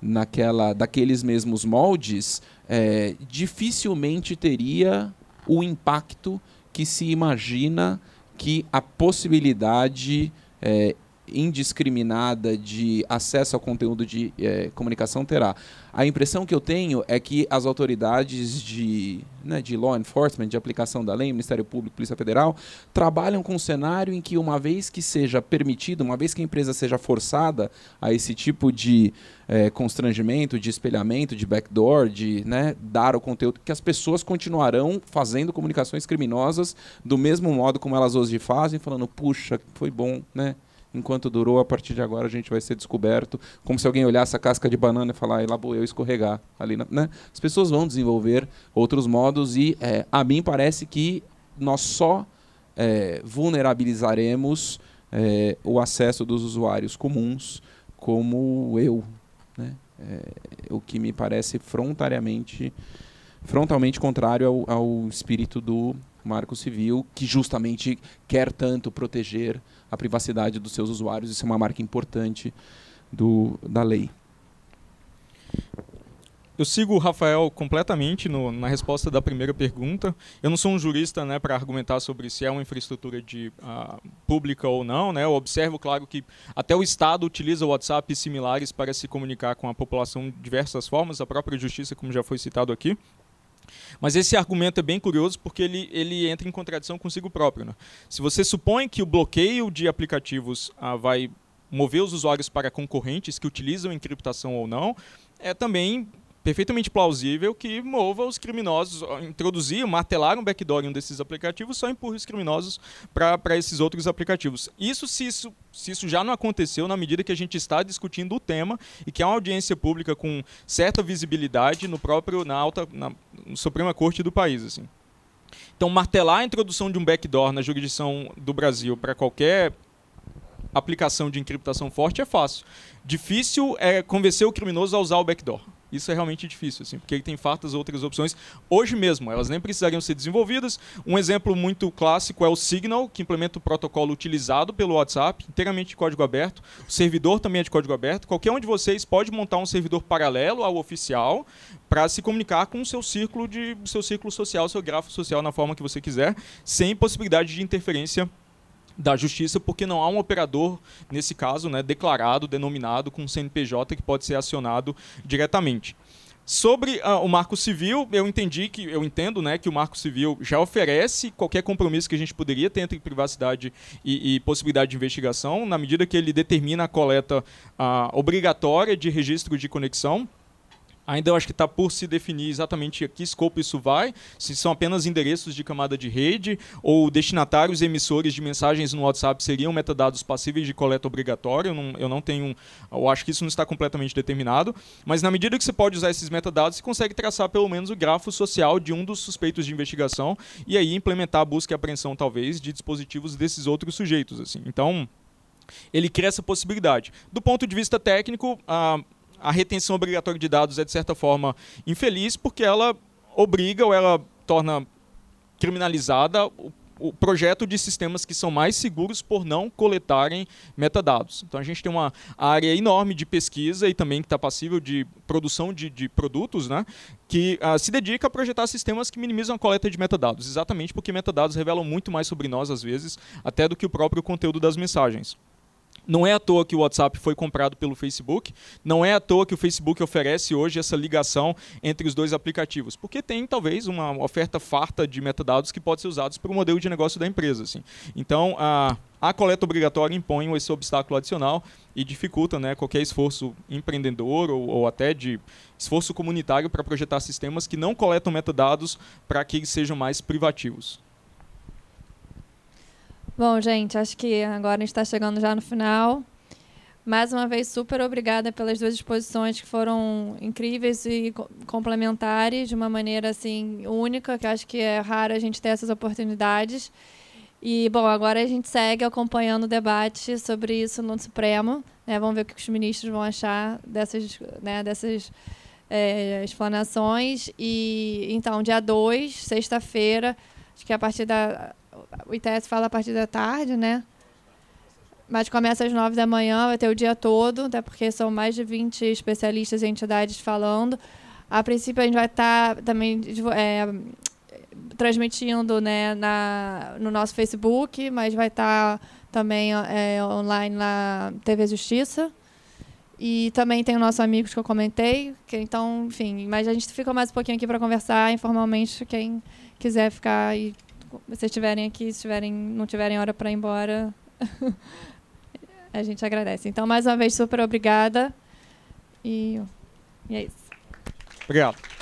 naquela daqueles mesmos moldes, é, dificilmente teria o impacto que se imagina que a possibilidade é, indiscriminada de acesso ao conteúdo de é, comunicação terá. A impressão que eu tenho é que as autoridades de, né, de law enforcement, de aplicação da lei, Ministério Público, Polícia Federal, trabalham com um cenário em que, uma vez que seja permitido, uma vez que a empresa seja forçada a esse tipo de é, constrangimento, de espelhamento, de backdoor, de né, dar o conteúdo, que as pessoas continuarão fazendo comunicações criminosas do mesmo modo como elas hoje fazem, falando, puxa, foi bom, né? Enquanto durou, a partir de agora a gente vai ser descoberto, como se alguém olhasse a casca de banana e falar, lá vou eu escorregar ali, né? As pessoas vão desenvolver outros modos e é, a mim parece que nós só é, vulnerabilizaremos é, o acesso dos usuários comuns, como eu, né? É, o que me parece frontalmente frontalmente contrário ao, ao espírito do Marco Civil, que justamente quer tanto proteger a privacidade dos seus usuários. Isso é uma marca importante do, da lei. Eu sigo o Rafael completamente no, na resposta da primeira pergunta. Eu não sou um jurista né, para argumentar sobre se é uma infraestrutura de, uh, pública ou não. Né? Eu observo, claro, que até o Estado utiliza WhatsApp similares para se comunicar com a população de diversas formas, a própria justiça, como já foi citado aqui. Mas esse argumento é bem curioso porque ele, ele entra em contradição consigo próprio. Né? Se você supõe que o bloqueio de aplicativos ah, vai mover os usuários para concorrentes que utilizam encriptação ou não, é também perfeitamente plausível que mova os criminosos, introduzir, martelar um backdoor em um desses aplicativos, só empurra os criminosos para esses outros aplicativos. Isso se, isso se isso já não aconteceu na medida que a gente está discutindo o tema e que há uma audiência pública com certa visibilidade no próprio na alta na, na Suprema Corte do país assim. Então martelar a introdução de um backdoor na jurisdição do Brasil para qualquer aplicação de encriptação forte é fácil. Difícil é convencer o criminoso a usar o backdoor. Isso é realmente difícil, assim, porque ele tem fartas outras opções. Hoje mesmo, elas nem precisariam ser desenvolvidas. Um exemplo muito clássico é o Signal, que implementa o protocolo utilizado pelo WhatsApp, inteiramente de código aberto. O servidor também é de código aberto. Qualquer um de vocês pode montar um servidor paralelo ao oficial para se comunicar com o seu círculo de seu círculo social, seu grafo social na forma que você quiser, sem possibilidade de interferência da justiça, porque não há um operador, nesse caso, né, declarado, denominado com CNPJ que pode ser acionado diretamente. Sobre uh, o Marco Civil, eu entendi que eu entendo, né, que o Marco Civil já oferece qualquer compromisso que a gente poderia ter entre privacidade e, e possibilidade de investigação, na medida que ele determina a coleta uh, obrigatória de registro de conexão Ainda eu acho que está por se definir exatamente a que escopo isso vai, se são apenas endereços de camada de rede ou destinatários e emissores de mensagens no WhatsApp seriam metadados passíveis de coleta obrigatória. Eu não, eu não tenho. Eu acho que isso não está completamente determinado. Mas na medida que você pode usar esses metadados, você consegue traçar pelo menos o grafo social de um dos suspeitos de investigação e aí implementar a busca e apreensão, talvez, de dispositivos desses outros sujeitos. Assim. Então, ele cria essa possibilidade. Do ponto de vista técnico, a a retenção obrigatória de dados é, de certa forma, infeliz, porque ela obriga ou ela torna criminalizada o, o projeto de sistemas que são mais seguros por não coletarem metadados. Então a gente tem uma área enorme de pesquisa e também que está passível de produção de, de produtos, né, que uh, se dedica a projetar sistemas que minimizam a coleta de metadados, exatamente porque metadados revelam muito mais sobre nós às vezes, até do que o próprio conteúdo das mensagens. Não é à toa que o WhatsApp foi comprado pelo Facebook, não é à toa que o Facebook oferece hoje essa ligação entre os dois aplicativos, porque tem talvez uma oferta farta de metadados que pode ser usados para o modelo de negócio da empresa. Assim. Então, a, a coleta obrigatória impõe esse obstáculo adicional e dificulta né, qualquer esforço empreendedor ou, ou até de esforço comunitário para projetar sistemas que não coletam metadados para que eles sejam mais privativos. Bom, gente, acho que agora a gente está chegando já no final. Mais uma vez, super obrigada pelas duas exposições que foram incríveis e complementares de uma maneira assim única, que acho que é raro a gente ter essas oportunidades. E, bom, agora a gente segue acompanhando o debate sobre isso no Supremo. Né? Vamos ver o que os ministros vão achar dessas, né, dessas é, explanações. E, então, dia 2, sexta-feira, acho que a partir da o ITS fala a partir da tarde, né? Mas começa às nove da manhã, vai ter o dia todo, até porque são mais de 20 especialistas e entidades falando. A princípio, a gente vai estar tá também é, transmitindo né, na, no nosso Facebook, mas vai estar tá também é, online na TV Justiça. E também tem o nosso amigos que eu comentei. Que, então, enfim, mas a gente fica mais um pouquinho aqui para conversar informalmente. Quem quiser ficar e vocês estiverem aqui, se tiverem, não tiverem hora para ir embora, a gente agradece. Então, mais uma vez, super obrigada. E, e é isso. Obrigado.